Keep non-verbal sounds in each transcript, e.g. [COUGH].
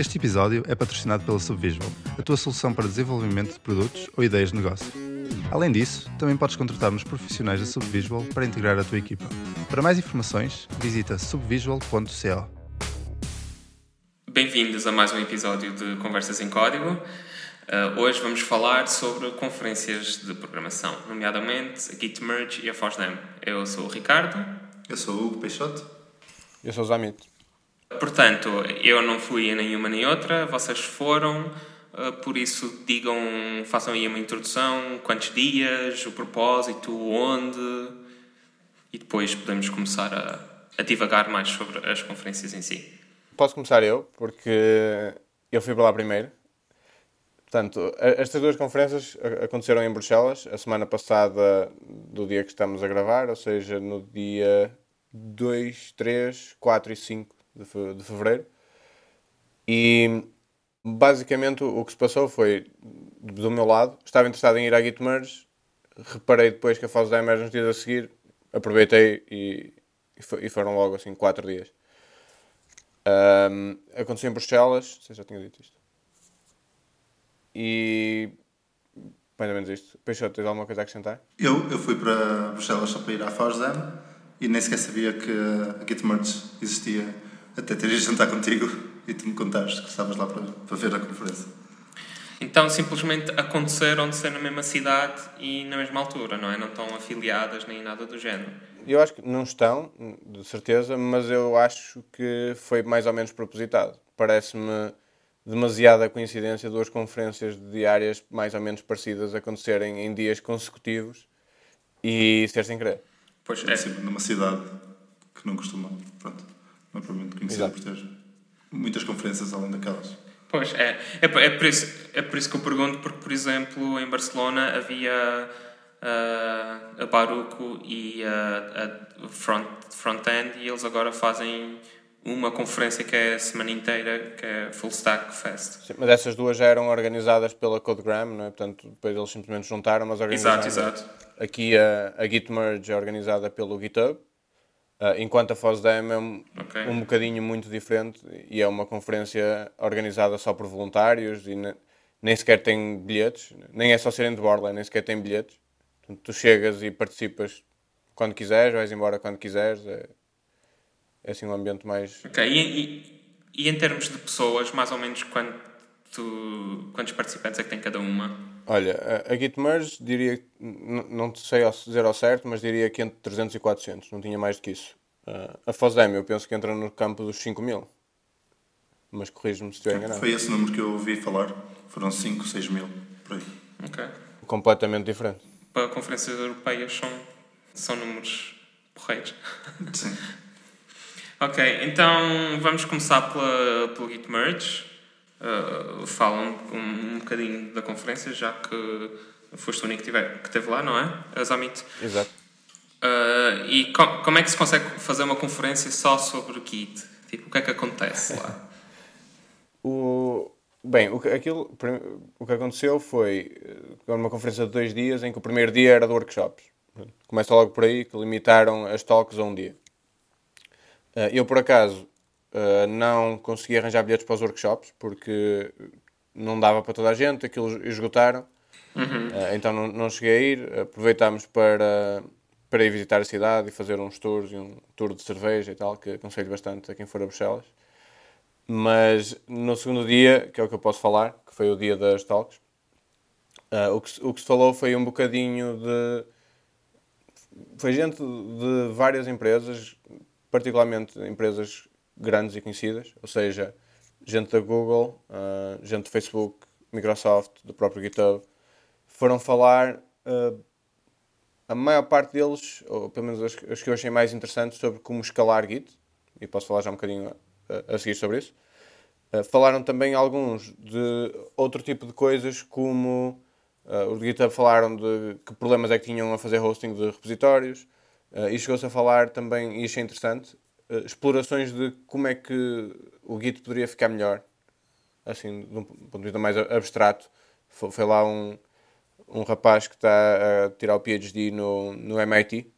Este episódio é patrocinado pela Subvisual, a tua solução para desenvolvimento de produtos ou ideias de negócio. Além disso, também podes contratar-nos profissionais da Subvisual para integrar a tua equipa. Para mais informações, visita subvisual.co. Bem-vindos a mais um episódio de Conversas em Código. Uh, hoje vamos falar sobre conferências de programação, nomeadamente a Git Merge e a FOSDEM. Eu sou o Ricardo. Eu sou o Hugo Peixoto. Eu sou o Zamit. Portanto, eu não fui a nenhuma nem outra, vocês foram, uh, por isso digam, façam aí uma introdução, quantos dias, o propósito, onde, e depois podemos começar a, a divagar mais sobre as conferências em si. Posso começar eu, porque eu fui para lá primeiro. Portanto, estas duas conferências aconteceram em Bruxelas, a semana passada do dia que estamos a gravar, ou seja, no dia 2, 3, 4 e 5 de, fevereiro. E basicamente o que se passou foi, do meu lado, estava interessado em ir à Gitmerge, reparei depois que a fase da nos dias a seguir, aproveitei e, e foram logo assim 4 dias. Um, aconteceu em Bruxelas, sei já tinha dito isto. E mais ou menos isto. Peixoto, tens alguma coisa a acrescentar? Eu, eu fui para Bruxelas só para ir à FOSDEM e nem sequer sabia que a Gitmerge existia até ter ido jantar contigo e tu me contaste que estavas lá para, para ver a conferência. Então simplesmente aconteceram de ser na mesma cidade e na mesma altura, não é? Não estão afiliadas nem nada do género. Eu acho que não estão, de certeza, mas eu acho que foi mais ou menos propositado. Parece-me demasiada coincidência duas conferências diárias mais ou menos parecidas acontecerem em dias consecutivos e ser sem querer. Pois é. Sim, numa cidade que não costuma. Pronto não é propriamente conhecida por ter muitas conferências além daquelas. Pois, é. É, é, por isso, é por isso que eu pergunto, porque, por exemplo, em Barcelona havia uh, a Baruco e a, a front, Front-End e eles agora fazem uma conferência que é a semana inteira, que é Full Stack Fest. Sim, mas essas duas já eram organizadas pela Codegram, não é? Portanto, depois eles simplesmente juntaram, mas organizaram. Exato, exato. Aqui a, a Git Merge é organizada pelo GitHub Uh, enquanto a FOSDEM é um, okay. um bocadinho muito diferente e é uma conferência organizada só por voluntários e ne, nem sequer tem bilhetes, nem é só serem de borla, nem sequer tem bilhetes. Portanto, tu chegas e participas quando quiseres, vais embora quando quiseres. É, é assim um ambiente mais. Ok, e, e, e em termos de pessoas, mais ou menos quanto, quantos participantes é que tem cada uma? Olha, a, a Gitmerge diria, não sei dizer ao certo, mas diria que entre 300 e 400, não tinha mais do que isso. Uh, a FOSDEM eu penso que entra no campo dos 5 mil. Mas corrijo-me se estiver enganado. Foi esse número que eu ouvi falar, foram 5, 6 mil, por aí. Ok. Completamente diferente. Para conferências europeias são, são números porreiros. Sim. [LAUGHS] ok, então vamos começar pela, pelo Gitmerge uh, falam um, um bocadinho da conferência, já que foste o único que, tiver, que teve lá, não é? Azamit. Exato. Uh, e com, como é que se consegue fazer uma conferência só sobre o kit? Tipo, o que é que acontece lá? [LAUGHS] o, bem, o que, aquilo, o que aconteceu foi eh, uma conferência de dois dias em que o primeiro dia era de workshops. Começa logo por aí que limitaram as talks a um dia. Eu, por acaso, Uh, não consegui arranjar bilhetes para os workshops porque não dava para toda a gente, aquilo esgotaram. Uhum. Uh, então não, não cheguei a ir. Aproveitámos para, para ir visitar a cidade e fazer uns tours e um tour de cerveja e tal, que aconselho bastante a quem for a Bruxelas. Mas no segundo dia, que é o que eu posso falar, que foi o dia das talks, uh, o, que, o que se falou foi um bocadinho de. Foi gente de várias empresas, particularmente empresas grandes e conhecidas, ou seja, gente da Google, uh, gente do Facebook, Microsoft, do próprio GitHub, foram falar, uh, a maior parte deles, ou pelo menos as, que eu achei mais interessantes, sobre como escalar Git, e posso falar já um bocadinho a, a seguir sobre isso. Uh, falaram também alguns de outro tipo de coisas, como uh, os de GitHub falaram de que problemas é que tinham a fazer hosting de repositórios, uh, e chegou-se a falar também, e achei interessante, uh, explorações de como é que o Git poderia ficar melhor, assim, de um ponto de vista mais abstrato. Foi, foi lá um, um rapaz que está a tirar o PhD no, no MIT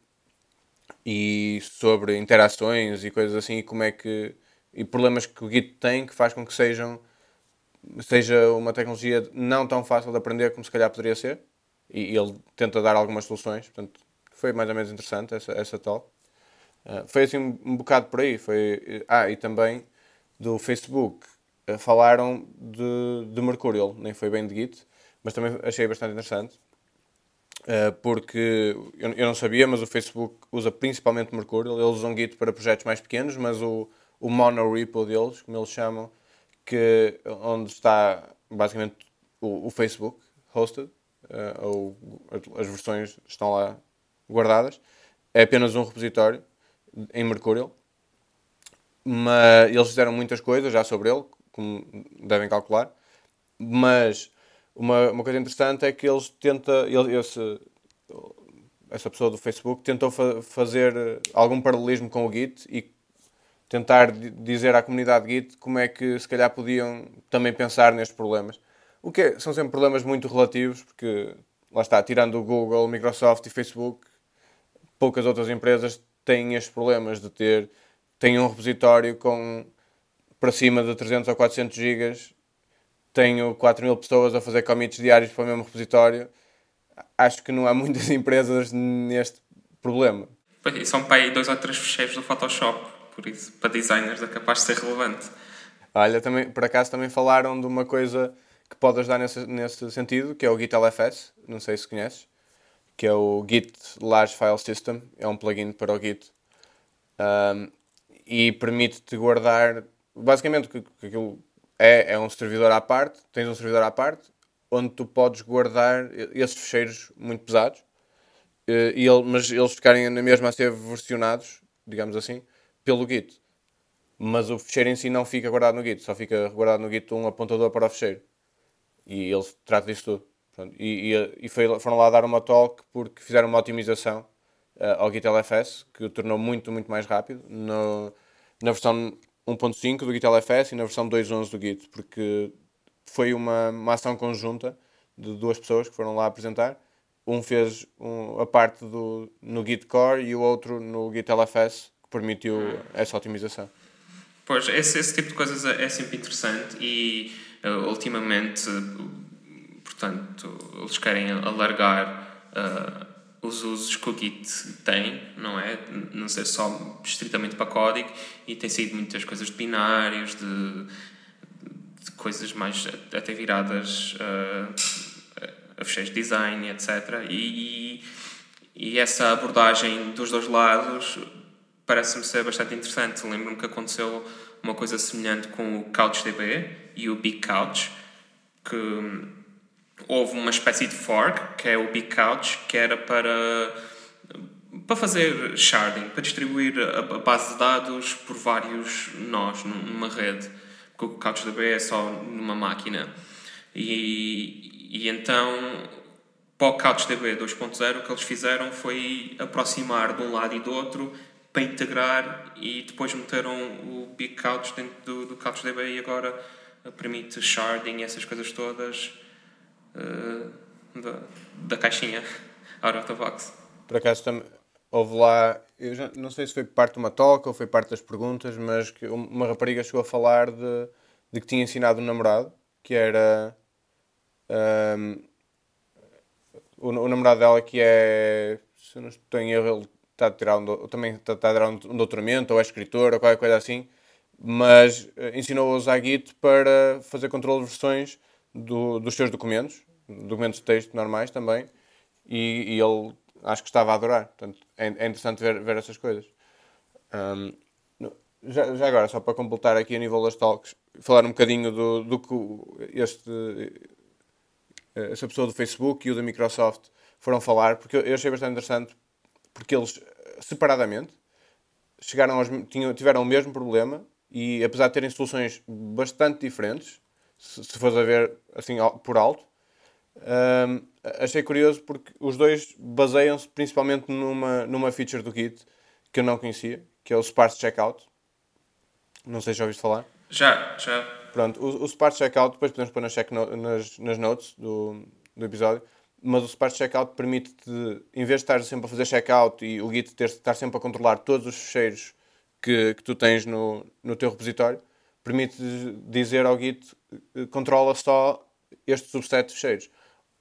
e sobre interações e coisas assim, e como é que e problemas que o Git tem que faz com que sejam seja uma tecnologia não tão fácil de aprender como se calhar poderia ser e, ele tenta dar algumas soluções portanto foi mais ou menos interessante essa, essa talk uh, foi assim um, um, bocado por aí. Foi ah e também do Facebook. Uh, falaram de, de Mercurial nem foi bem de Git mas também achei bastante interessante. Uh, porque eu, eu, não sabia mas o Facebook usa principalmente Mercurial eles usam Git para projetos mais pequenos mas o o monorepo deles, como eles chamam, que, onde está basicamente o, o Facebook hosted, ou as versões estão lá guardadas. É apenas um repositório em Mercurial, mas eles fizeram muitas coisas já sobre ele, como devem calcular, mas uma, uma coisa interessante é que eles tenta, ele, esse, essa pessoa do Facebook tentou fa fazer algum paralelismo com o Git e tentar dizer à comunidade Git como é que se calhar podiam também pensar nestes problemas. O que é, são sempre problemas muito relativos, porque lá está, tirando o Google, Microsoft e Facebook, poucas outras empresas têm estes problemas de ter têm um repositório com para cima de 300 ou 400 gigas, tenho 4 mil pessoas a fazer commits diários para o mesmo repositório. Acho que não há muitas [LAUGHS] empresas neste problema. São para aí dois ou três fecheiros do Photoshop por isso, para designers é capaz de ser relevante. Olha, também, por acaso também falaram de uma coisa que pode ajudar nesse, nesse sentido, que é o Git LFS, não sei se conheces, que é o Git Large File System, é um plugin para o Git um, e permite-te guardar, basicamente que, que aquilo é, é um servidor à parte, tens um servidor à parte, onde tu podes guardar esses fecheiros muito pesados, eh, e ele, mas eles ficarem na mesma a ser versionados, digamos assim, pelo Git. Mas o fecheiro em si não fica guardado no Git, só fica guardado no Git um apontador para o fecheiro. E ele trata disso tudo. Pronto. E, e, foi, foram lá dar uma talk porque fizeram uma otimização uh, ao Git LFS que o tornou muito, muito mais rápido no, na versão 1.5 do Git LFS e na versão 2.11 do Git, porque foi uma, uma ação conjunta de duas pessoas que foram lá apresentar. Um fez um, a parte do, no Git Core e o outro no Git LFS permitiu essa otimização. Pois, esse, esse tipo de coisas é, é sempre interessante e uh, ultimamente, portanto, eles querem alargar uh, os usos que o Git tem, não é? Não ser só estritamente para código e tem sido muitas coisas de binários, de, de coisas mais até viradas uh, a fecheiros de design, etc. E, e, e essa abordagem dos dois lados parece-me ser bastante interessante. Lembro-me que aconteceu uma coisa semelhante com o CouchDB e o Big Couch, que houve uma espécie de fork, que é o Big Couch, que era para, para fazer sharding, para distribuir a base de dados por vários nós numa rede, porque o CouchDB é só numa máquina. E, e então, para o CouchDB 2.0, o que eles fizeram foi aproximar de um lado e do outro para integrar e depois meteram o Big Couch dentro do, do CouchDB e agora permite sharding e essas coisas todas uh, da, da caixinha [LAUGHS] out of the box. Por acaso também houve lá, eu já, não sei se foi parte de uma talk ou foi parte das perguntas, mas que uma rapariga chegou a falar de, de que tinha ensinado um namorado que era um, o, o namorado dela que é se não estou em erro ele está a tirar um, também está a tirar um doutoramento, ou é escritor, ou qualquer coisa assim, mas uh, ensinou a usar Git para fazer controle de versões do, dos seus documentos, documentos de texto normais também, e, e ele acho que estava a adorar. Portanto, é, é interessante ver, ver essas coisas. Um, já, já, agora, só para completar aqui a nível das talks, falar um bocadinho do, do que este, eh, essa pessoa do Facebook e o da Microsoft foram falar, porque eu achei bastante interessante porque eles, separadamente, chegaram aos, tinham, tiveram o mesmo problema e, apesar de terem soluções bastante diferentes, se, se fores a ver assim por alto, um, achei curioso porque os dois baseiam-se principalmente numa, numa feature do Git que eu não conhecia, que é o Sparse Checkout. Não sei se já ouviste falar. Já, já. Pronto, o, o Sparse Checkout, depois podemos pôr nas, check no, nas, nas notes do, do episódio, mas o Sparse Checkout permite-te, em vez de estar sempre a fazer checkout e o Git ter, estar sempre a controlar todos os fecheiros que, que tu tens no, no teu repositório permite dizer ao Git eh, controla só este subset de.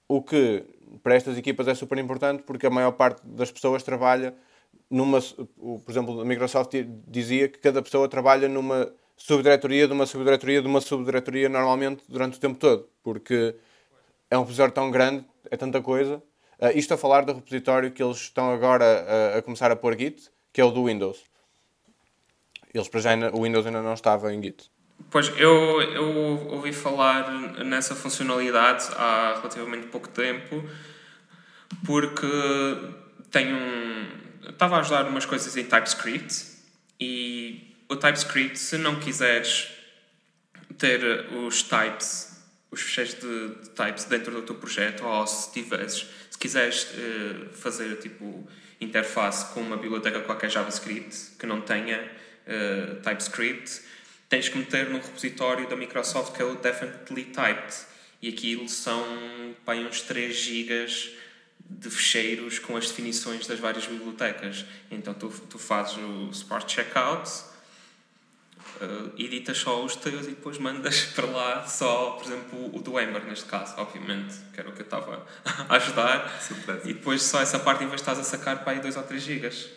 O que para estas equipas é super importante porque a maior parte das pessoas trabalha numa. Por exemplo, a Microsoft dizia que cada pessoa trabalha numa subdiretoria de uma subdiretoria de uma subdiretoria normalmente durante o tempo todo, porque é um repositório tão grande, é tanta coisa. Uh, isto a falar do repositório que eles estão agora a, a começar a pôr Git, que é o do Windows. Eles para já o Windows ainda não estava em Git. Pois, eu, eu ouvi falar nessa funcionalidade há relativamente pouco tempo, porque tenho um, estava a ajudar umas coisas em TypeScript e o TypeScript, se não quiseres ter os types, os fecheiros de, de types dentro do teu projeto, ou se tiveres, se quiseres uh, fazer tipo interface com uma biblioteca qualquer JavaScript que não tenha uh, TypeScript, tens que meter no repositório da Microsoft que é o Definitely Typed. E aquilo são pá, uns 3 gigas de fecheiros com as definições das várias bibliotecas. Então tu, tu fazes o Sport Checkout, uh, editas só os teus e depois mandas [LAUGHS] para lá só, por exemplo, o do Ember, neste caso, obviamente, que era o que eu estava [LAUGHS] a ajudar. Surpresa. E depois só essa parte em vez de estás a sacar para aí 2 ou 3 gigas.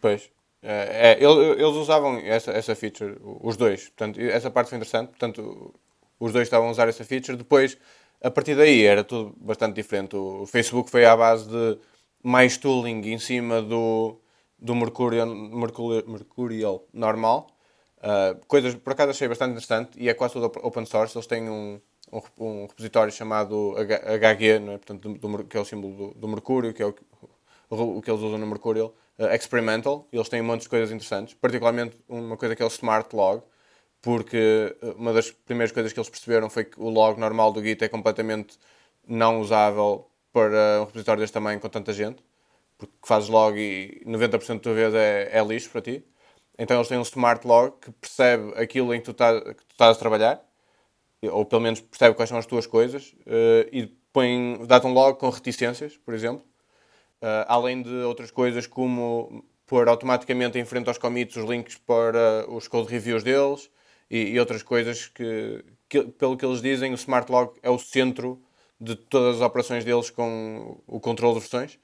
Pois. É, é, eles usavam essa, essa feature, os dois. Portanto, essa parte foi interessante. Portanto, os dois estavam a usar essa feature. Depois, a partir daí, era tudo bastante diferente. O Facebook foi à base de mais tooling em cima do, do Mercurial, Mercurial, Mercurial normal. Uh, coisas, por acaso, achei bastante interessante e é quase tudo open source. Eles têm um, um, um repositório chamado HG, não é? Portanto, do, do, que é o símbolo do, do Mercúrio, que é o, o, que eles usam no Mercurial uh, experimental, eles têm um monte de coisas interessantes, particularmente uma coisa que é o Smart Log, porque eh, uma das primeiras coisas que eles perceberam foi que o log normal do Git é completamente não usável para um repositório deste tamanho com tanta gente, porque fazes log e 90% da tua vez é, é lixo para ti. Então eles têm um Smart Log que percebe aquilo em que tu, tá, que tu estás a trabalhar, ou pelo menos percebe quais são as tuas coisas, uh, e dá-te um log com reticências, por exemplo, além de outras coisas como pôr automaticamente em frente aos commits os links para os code reviews deles e, e outras coisas que, que, pelo que eles dizem, o Smart Log é o centro de todas as operações deles com o controle de versões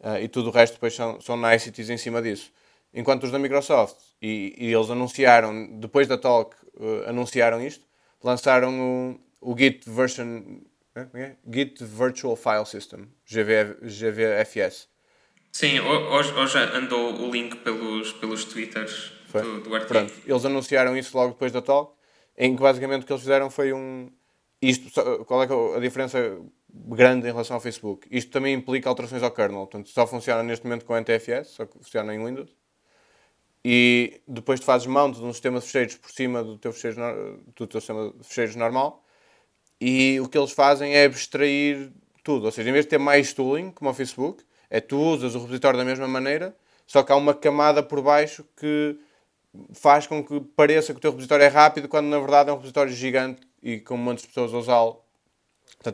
uh, e tudo o resto depois são, são niceties em cima disso. Enquanto os da Microsoft, e, e eles anunciaram, depois da talk, uh, anunciaram isto, lançaram o, o Git version é? Git Virtual File System, GV, GVFS. Sim, hoje, hoje andou o link pelos, pelos twitters do, do artigo. Pronto, eles anunciaram isso logo depois da talk, em que basicamente o que eles fizeram foi um... Isto, qual é, é a diferença grande em relação ao Facebook? Isto também implica alterações ao kernel, portanto só funciona neste momento com NTFS, só funciona em Windows. E depois tu fazes mount de um sistema de fecheiros por cima do teu, fecheiro, do teu sistema de fecheiros normal e o que eles fazem é abstrair tudo. Ou seja, em vez de ter mais tooling, como o Facebook, é tu usas o repositório da mesma maneira, só que há uma camada por baixo que faz com que pareça que o teu repositório é rápido, quando na verdade é um repositório gigante e com muitas pessoas a usá-lo.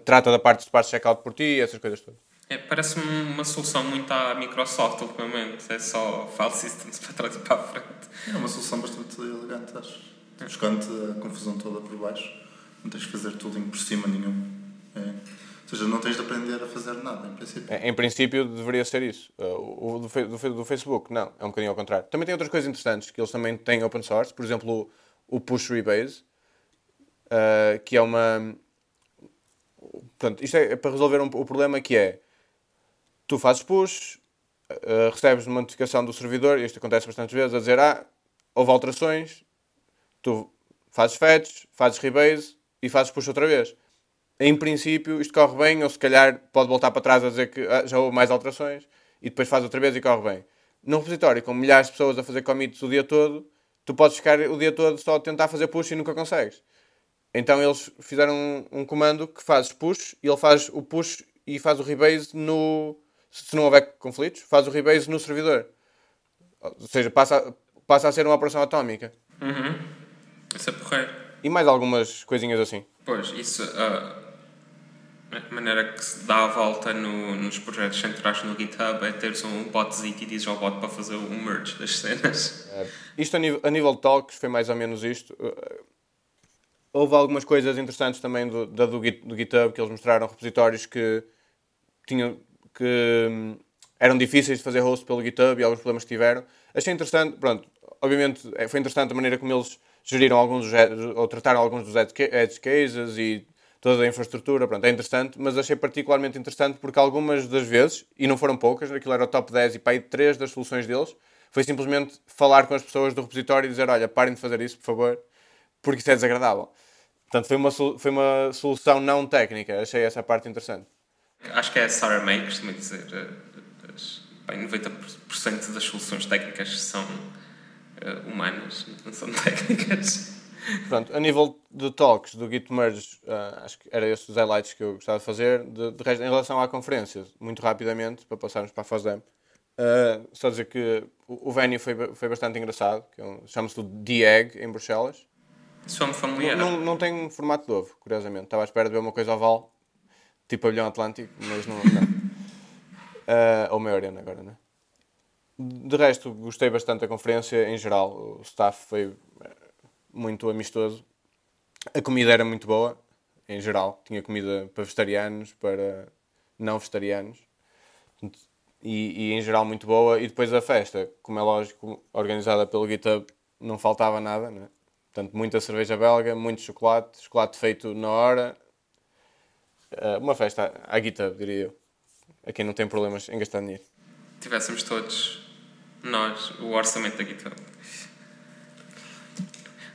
Trata da parte de Sparse Checkout por ti, essas coisas todas. É, Parece-me uma solução muito à Microsoft ultimamente. É só file systems [LAUGHS] para trás e para a frente. É uma solução bastante elegante, acho. Buscando a confusão toda por baixo. Não tens de fazer tooling por cima nenhum. É. Ou seja, não tens de aprender a fazer nada, em princípio. Em princípio, deveria ser isso. Uh, o do, do, do, Facebook, não. É um bocadinho ao contrário. Também tem outras coisas interessantes, que eles também têm open source. Por exemplo, o, o Push Rebase, uh, que é uma... Portanto, isto é para resolver um, o problema que é... Tu fazes push, uh, recebes uma notificação do servidor, isto acontece bastantes vezes, a dizer, ah, houve alterações, tu fazes fetch, fazes rebase, e fazes push outra vez. Em princípio, isto corre bem, ou se calhar pode voltar para trás a dizer que ah, já houve mais alterações e depois faz outra vez e corre bem. Num repositório com milhares de pessoas a fazer commits o dia todo, tu podes ficar o dia todo só a tentar fazer push e nunca consegues. Então eles fizeram um, um comando que fazes push e ele faz o push e faz o rebase no. Se não houver conflitos, faz o rebase no servidor. Ou seja, passa, passa a ser uma operação atómica. Uhum. Isso é porreiro. E mais algumas coisinhas assim. Pois, isso. Uh, A maneira que se dá a volta no, nos projetos centrais no GitHub é teres um botzinho e dizes ao bot para fazer o merge das cenas. É, isto a nível, a nível de talks foi mais ou menos isto. Uh, houve algumas coisas interessantes também do, da, do, do GitHub que eles mostraram repositórios que tinham que hum, eram difíceis de fazer host pelo GitHub e alguns problemas que tiveram. Achei interessante, pronto, obviamente é, foi interessante a maneira como eles geriram alguns ou trataram alguns dos edge cases e toda a infraestrutura, pronto, é interessante, mas achei particularmente interessante porque algumas das vezes, e não foram poucas, aquilo era o top 10 e para aí 3 das soluções deles, foi simplesmente falar com as pessoas do repositório e dizer, olha, parem de fazer isso, por favor, porque isso é desagradável. Portanto, foi uma, foi uma solução não técnica, achei essa parte interessante. Acho que é a Sarah May que costuma dizer, eh, bem, 90% das soluções técnicas são uh, humanas, não são [LAUGHS] técnicas. Pronto, a nível de talks do Git Merge, uh, acho que era esses os highlights que eu gostava de fazer. De, de resto, em relação à conferência, muito rapidamente, para passarmos para a FOSDEM, uh, só dizer que o, o venue foi, foi bastante engraçado, que é um, chama-se Egg, em Bruxelas. Sou-me familiar. Não, não, não tem um formato de ovo, curiosamente. Estava à espera de ver uma coisa oval, tipo pavilhão Atlântico, mas não. não. Uh, [LAUGHS] ou meia arena agora, não é? De resto, gostei bastante da conferência em geral. O staff foi muito amistoso. A comida era muito boa, em geral. Tinha comida para vegetarianos, para não vegetarianos. E, e, em geral muito boa. E depois a festa, como é lógico, organizada pelo GitHub, não faltava nada, né? Portanto, muita cerveja belga, muito chocolate, chocolate feito na hora. Uh, uma festa à GitHub, diria eu. A quem não tem problemas em gastar dinheiro. Tivéssemos todos nós o orçamento da GitHub.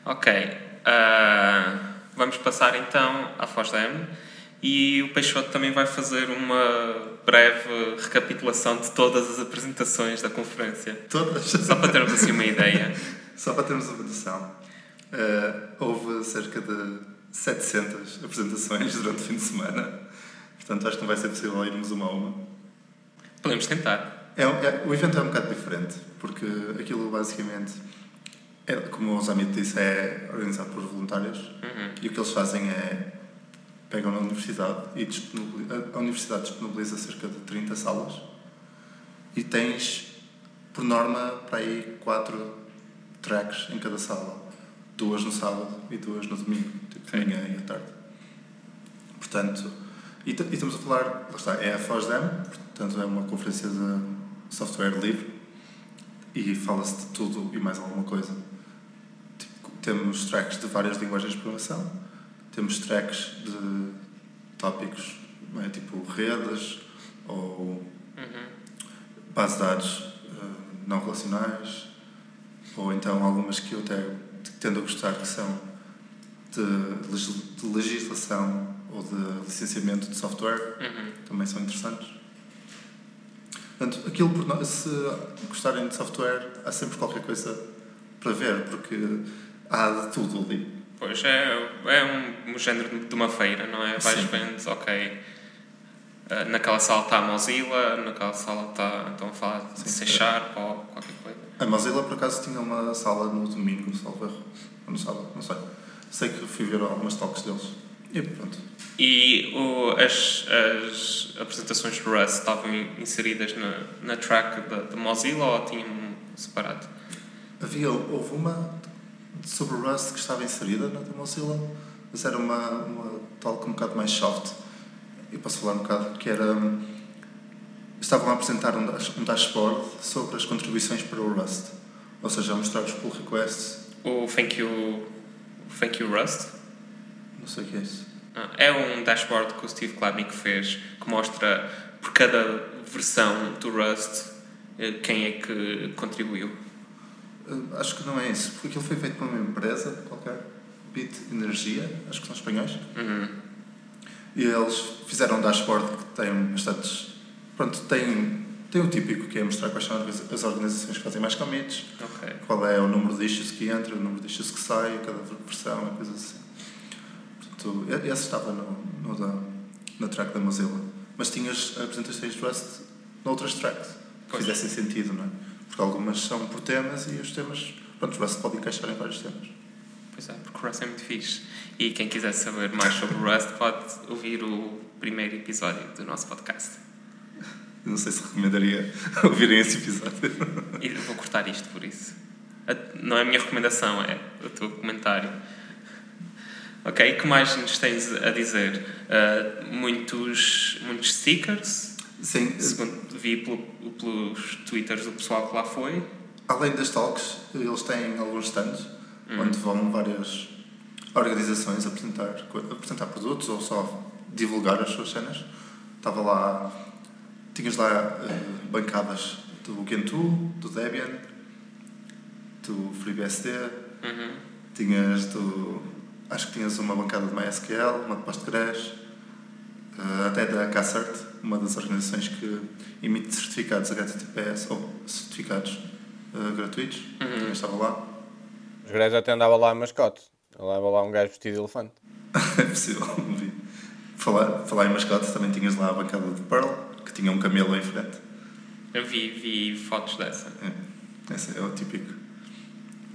Ok. Uh, vamos passar então à FOSDEM e o Peixoto também vai fazer uma breve recapitulação de todas as apresentações da conferência. Todas? Só para termos assim uma ideia. [LAUGHS] Só para termos uma noção. Uh, houve cerca de 700 apresentações durante o fim de semana. Portanto, acho que não vai ser possível irmos uma a uma. Podemos tentar. É, é, o evento é um bocado diferente, porque aquilo basicamente é, como o Zamit disse, é organizado por voluntários uhum. e o que eles fazem é pegam na universidade e a universidade disponibiliza cerca de 30 salas e tens, por norma, para aí 4 tracks em cada sala. Duas no sábado e duas no domingo, tipo de manhã e à tarde. Portanto, e, e, estamos a falar, lá está, é a FOSDEM, portanto é uma conferência de software livre e fala-se de tudo e mais alguma coisa temos tracks de várias linguagens de programação, temos tracks de tópicos é? tipo redes ou uhum. bases de dados uh, não relacionais, ou então algumas que eu até tendo a gostar que são de, de legislação ou de licenciamento de software, uhum. também são interessantes. Portanto, aquilo, se gostarem de software, há sempre qualquer coisa para ver, porque há de tudo ali. Pois, é, é um, um género de uma feira, não é? Vais vendo, ok, uh, naquela sala está a Mozilla, naquela sala está, estão a falar de C Sharp ou qualquer coisa. A Mozilla, por acaso, tinha uma sala no domingo, salvo erro. Ou no sábado, não sei. Sei que fui ver algumas talks deles. E pronto. E o, as, as apresentações de Rust estavam inseridas na, na track da Mozilla ou tinham separado? Havia, houve uma sobre o Rust que estava inserida na Mozilla, mas era uma, uma talk um bocado mais soft. Eu posso falar um bocado que era. Estavam a apresentar um, um dashboard sobre as contribuições para o Rust, ou seja, a mostrar os pull requests. O Thank You, thank you Rust? Não sei o que é isso. É um dashboard que o Steve Klabnik fez que mostra por cada versão do Rust eh, quem é que contribuiu. Uh, acho que não é isso, porque aquilo foi feito por uma empresa qualquer, Bit Energia, acho que são espanhóis. Uhum. E eles fizeram um dashboard que tem bastantes. Pronto, tem, tem o típico que é mostrar quais são as organizações que fazem mais commits, okay. qual é o número de issues que entra, o número de issues que sai, cada versão, coisas assim. Portanto, esse estava no, no da, na track da Mozilla. Mas tinhas apresentações de Rust noutras tracks que fizessem sentido, não é? Porque algumas são por temas e os temas. Pronto, o Rust pode encaixar em vários temas. Pois é, porque o Rust é muito fixe. E quem quiser saber mais sobre o Rust pode ouvir o primeiro episódio do nosso podcast. Não sei se recomendaria [LAUGHS] ouvirem esse episódio. E vou cortar isto por isso. A- Não é a minha recomendação, é o teu comentário. Ok, o que mais nos tens a dizer? Ah, muitos, muitos stickers, Sim, segundo vi pelo- pelos twitters do pessoal que lá foi. além das talks, eles têm alguns stands onde vão várias organizações apresentar, apresentar produtos ou só divulgar as suas cenas. Estava lá, tinhas lá eh, bancadas do Gentoo, do Debian, do FreeBSD, Uhum. tinhas do. Acho que tinhas uma bancada de MySQL, uma de Postgres, eh, até da CACERT, uma das organizações que emite certificados HTTPS ou certificados eh, gratuitos. Também estava lá. Os gajos até andava lá a mascote. Andava lá um gajo vestido de elefante. [LAUGHS] é possível, não vi. Falar, falar em mascote, também tinhas lá a bancada de Pearl, que tinha um camelo em frente. Eu vi, vi fotos dessa. É, esse é o típico.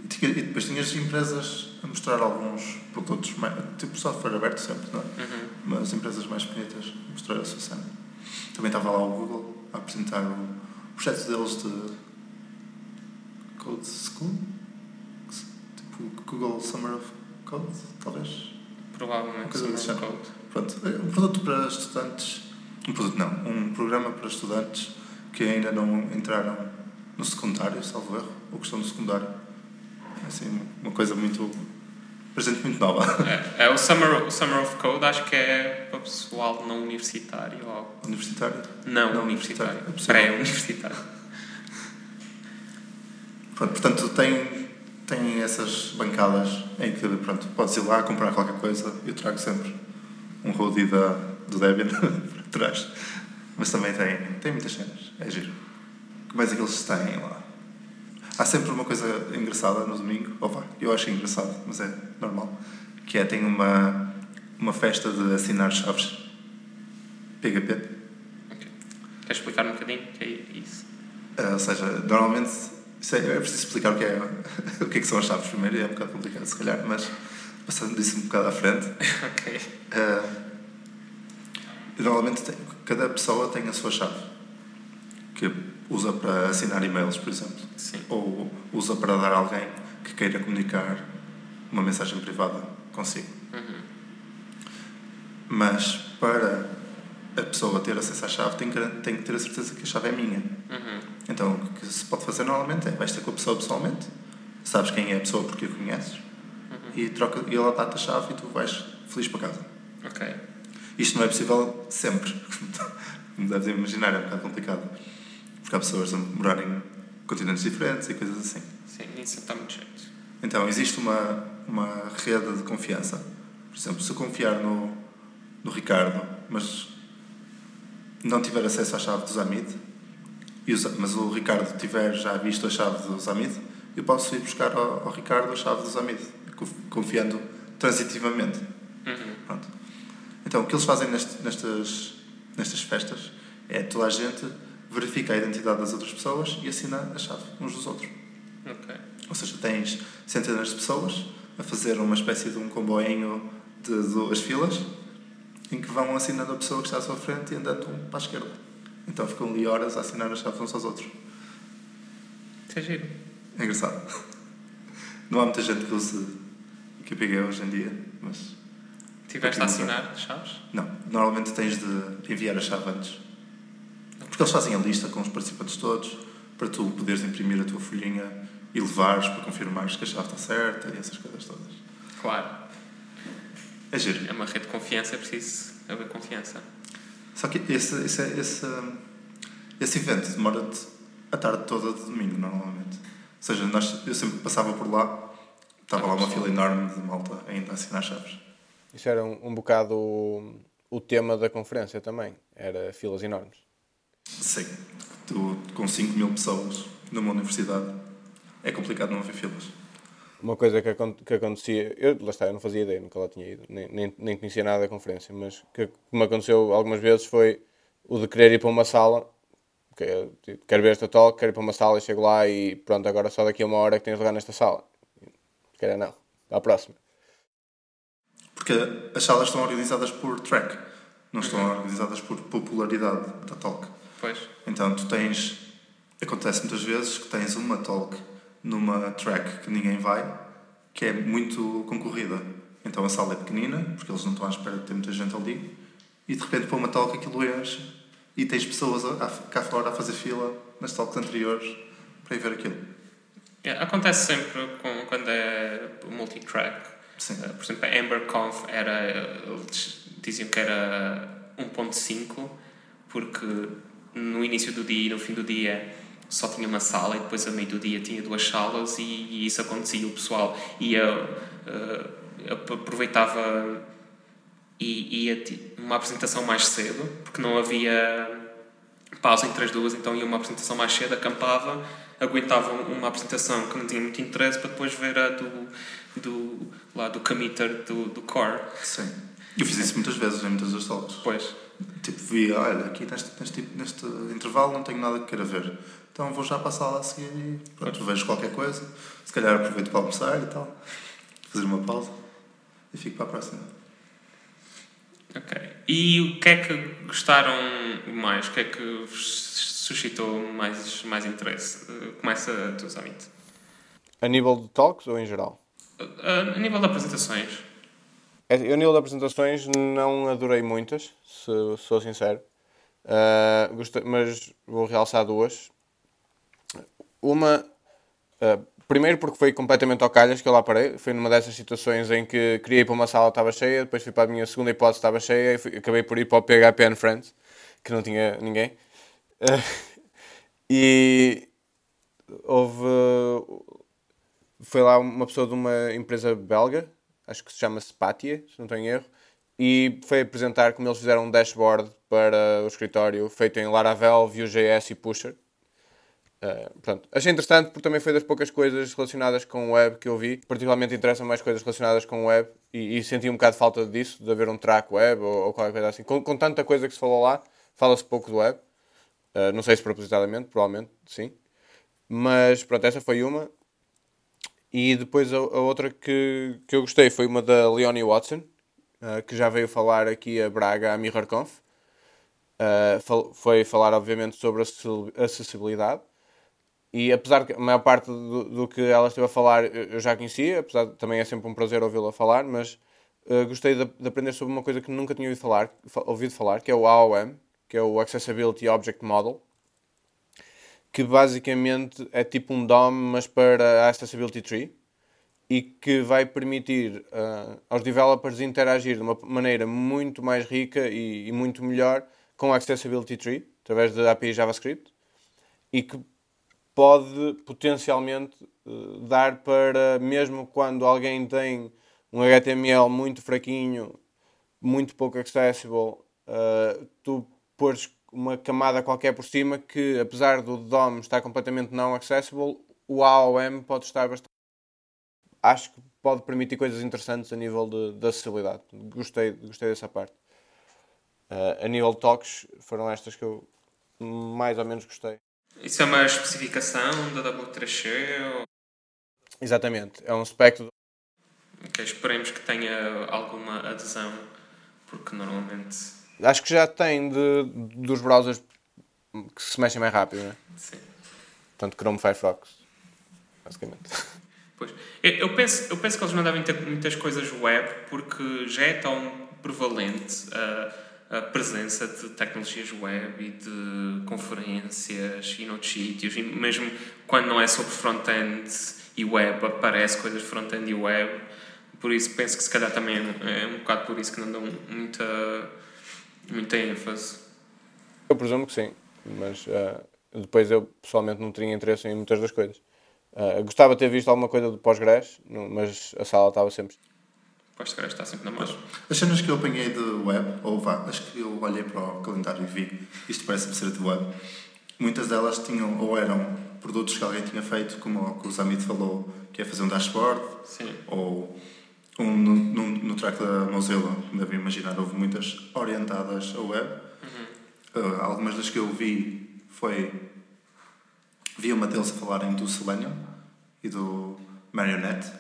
E, tinha- e depois tinhas empresas a mostrar alguns produtos, mais, tipo software aberto sempre, não é? Uhum. Mas empresas mais pequenitas a mostrar a sua cena. Também estava lá o Google a apresentar o projeto deles de Code School? Tipo Google Summer of Code, talvez? Provavelmente Summer desse género. Code. Pronto, é um produto para estudantes. Um produto não, um programa para estudantes que ainda não entraram no secundário, salvo erro, ou que estão no secundário. É assim, uma coisa muito. Para gente muito nova. É, é o, Summer, o Summer of Code, acho que é para pessoal não universitário ou Universitário. não, Não universitário. universitário, é. Pré-universitário. Pronto, portanto, tem, tem essas bancadas em que pronto, podes ir lá comprar qualquer coisa. Eu trago sempre um roadie da, do Debian [LAUGHS] para trás. Mas também tem, tem muitas cenas. É giro. Que mais é que eles têm lá? Há sempre uma coisa engraçada no domingo. Opa, eu acho engraçado, mas é normal. Que é, tem uma, uma festa de assinar chaves. PHP. Ok. Queres explicar um bocadinho o que é isso? Uh, ou seja, normalmente é, é preciso explicar o que, é, [LAUGHS] o que é que são as chaves primeiro e é um bocado complicado se calhar, mas passando disso um bocado à frente, [LAUGHS] ok. uh, normalmente tem- cada pessoa tem a sua chave que usa para assinar e-mails, por exemplo, Sim. ou usa para dar a alguém que queira comunicar uma mensagem privada consigo. Uhum. Mas para a pessoa ter acesso à chave tem que, tem que ter a certeza que a chave é minha. Uhum. Então, o que se pode fazer normalmente é vais ter com a pessoa pessoalmente, sabes quem é a pessoa porque a conheces, e, troca, e ela dá-te a chave e tu vais feliz para casa. Ok. Isto não é possível sempre, [LAUGHS] como deves imaginar, é um bocado complicado, porque há pessoas a morarem em continentes diferentes e coisas assim. Sim, isso está muito jeito. Então, existe uma, uma rede de confiança. Por exemplo, se eu confiar no, no Ricardo, mas não tiver acesso à chave do Zamid, mas o Ricardo tiver já visto a chave do Zamid, eu posso ir buscar ao, ao Ricardo a chave do Zamid, conf- confiando transitivamente. Uhum. Pronto. Então, o que eles fazem neste- nestas, nestas festas é toda a gente verifica a identidade das outras pessoas e assina a chave uns dos outros. Ok. Ou seja, tens centenas de pessoas a fazer uma espécie de um comboinho de duas filas em que vão assinando a pessoa que está à sua frente e andando um para a esquerda. Então ficam ali horas a assinar as chaves uns aos outros. Isso é giro. É engraçado. Não há muita gente que use KPG hoje em dia, mas Tiveste a assinar chaves? não. Normalmente tens de enviar a chave antes. Porque eles fazem a lista com os participantes todos para tu poderes imprimir a tua folhinha e levares para confirmares que a chave está certa e essas coisas todas. Claro. É giro. É uma rede de confiança, é preciso haver confiança. Só que esse, esse, esse, esse evento demora-te a tarde toda de domingo, normalmente. Ou seja, nós, eu sempre passava por lá, estava lá uma fila enorme de malta ainda a assinar chaves. Isso era um, um bocado o, o tema da conferência também. Era filas enormes. Sim, tu com 5 mil pessoas numa universidade é complicado não haver filas. Uma coisa que, que acontecia, eu lá está, eu não fazia ideia, nunca lá tinha ido, nem, nem, nem conhecia nada da conferência, mas que, que me aconteceu algumas vezes foi o de querer ir para uma sala, que é, tipo, quero ver esta talk, quero ir para uma sala e chego lá e pronto, agora só daqui a uma hora é que tens lugar nesta sala. Quer não. à próxima. Porque as salas estão organizadas por track, não estão organizadas por popularidade da talk. Pois. Então tu tens. Acontece muitas vezes que tens uma talk numa track que ninguém vai, que é muito concorrida. Então a sala é pequenina, porque eles não estão à espera de ter muita gente ali, e de repente para uma talk aquilo enche e tens pessoas a- a- cá fora a fazer fila nas talks anteriores para ir ver aquilo. Yeah, acontece sempre com, quando é multi-track. Sim. Uh, por exemplo, a Amber Conf era. Eles diziam que era 1.5 porque no início do dia e no fim do dia só tinha uma sala e depois a meio do dia tinha duas salas e, e isso acontecia. O pessoal ia. uh, ap- aproveitava e ia uma apresentação mais cedo porque não havia pausa entre as duas, então ia uma apresentação mais cedo, acampava, aguentava uma apresentação que não tinha muito interesse para depois ver a do, do, lá, do committer do, do core. Sim. Eu fiz isso muitas vezes em muitas das talks. Depois, Tipo, vi, olha, aqui neste, neste, neste intervalo não tenho nada que queira ver. Então vou já para a sala a seguir e pronto, vejo qualquer coisa. Se calhar aproveito para almoçar e tal. Fazer uma pausa. E fico para a próxima. ok. E o que é que gostaram mais? O que é que vos suscitou mais, mais interesse? Uh, Começa tu, Zamit. A nível de talks ou em geral? Uh, a nível de apresentações, Eu, a nível de apresentações, não adorei muitas, se sou sincero. Ah, gostei- mas vou realçar duas. Uma, ah, primeiro porque foi completamente ao calhas que eu lá parei. Foi numa dessas situações em que queria ir para uma sala estava cheia, depois fui para a minha segunda hipótese estava cheia e fui- acabei por ir para o PHP and Friends, que não tinha ninguém. Ah, [LAUGHS] e houve. Foi lá uma pessoa de uma empresa belga, acho que se chama Spatia, se não em erro, e foi apresentar como eles fizeram um dashboard para o escritório feito em Laravel, Vue.js e Pusher. Uh, portanto, achei interessante porque também foi das poucas coisas relacionadas com web que eu vi. Particularmente interessam mais coisas relacionadas com web e, e senti um bocado de falta disso, de haver um track web ou, ou qualquer coisa assim. Com, com tanta coisa que se falou lá, fala-se pouco do web. Uh, não sei se propositadamente, provavelmente sim. Mas pronto, essa foi uma. E depois a, a outra que, que eu gostei foi uma da Leonie Watson, uh, que já veio falar aqui a Braga à MirrorConf. Uh, fal- foi falar, obviamente, sobre acessi- acessibilidade. E apesar que a maior parte do, do que ela esteve a falar eu eu já conhecia, apesar de também é sempre um prazer ouvi-la falar, mas uh, gostei de, de aprender sobre uma coisa que nunca tinha ouvido falar, fa- ouvido falar, que é o AOM, que é o Accessibility Object Model, que basicamente é tipo um DOM, mas para a Accessibility Tree, e que vai permitir uh, aos developers interagir de uma maneira muito mais rica e, e muito melhor com a Accessibility Tree, através da API JavaScript, e que pode potencialmente uh, dar para, mesmo quando alguém tem um HTML muito fraquinho, muito pouco accessible, uh, tu pôres uma camada qualquer por cima que, apesar do DOM estar completamente não accessible, o AOM pode estar bastante. Acho que pode permitir coisas interessantes a nível de, de acessibilidade. Gostei, gostei dessa parte. Uh, a nível de toques, foram estas que eu mais ou menos gostei. isso é uma especificação da W3C? Ou... Exatamente, é um spec do Ok, esperemos que tenha alguma adesão, porque normalmente. Acho que já tem de, dos browsers que se mexem mais rápido, né? Sim. Tanto Chrome Firefox, basicamente. Pois. Eu, eu penso, eu penso que eles não devem ter muitas coisas web porque já é tão prevalente a, a presença de tecnologias web e de conferências e noutros sítios, e mesmo quando não é sobre front-end e web, aparece coisas front-end e web. Por isso penso que se calhar também é um bocado por isso que não dão muita, muita ênfase. Eu presumo que sim, mas ah, depois eu pessoalmente não teria interesse em muitas das coisas. Ah, gostava de ter visto alguma coisa do pós-grés, mas a sala estava sempre. Que está sempre na mão. As cenas que eu apanhei de web, ou vá, as que eu olhei para o calendário e vi, isto parece-me ser de web, muitas delas tinham ou eram produtos que alguém tinha feito, como o que o Zamit falou, que é fazer um dashboard, Sim. ou um, no, no, no track da Mozilla, como devem imaginar, houve muitas orientadas à web. Uh, algumas das que eu vi foi. Vi uma deles a falarem do Selenium e do Marionette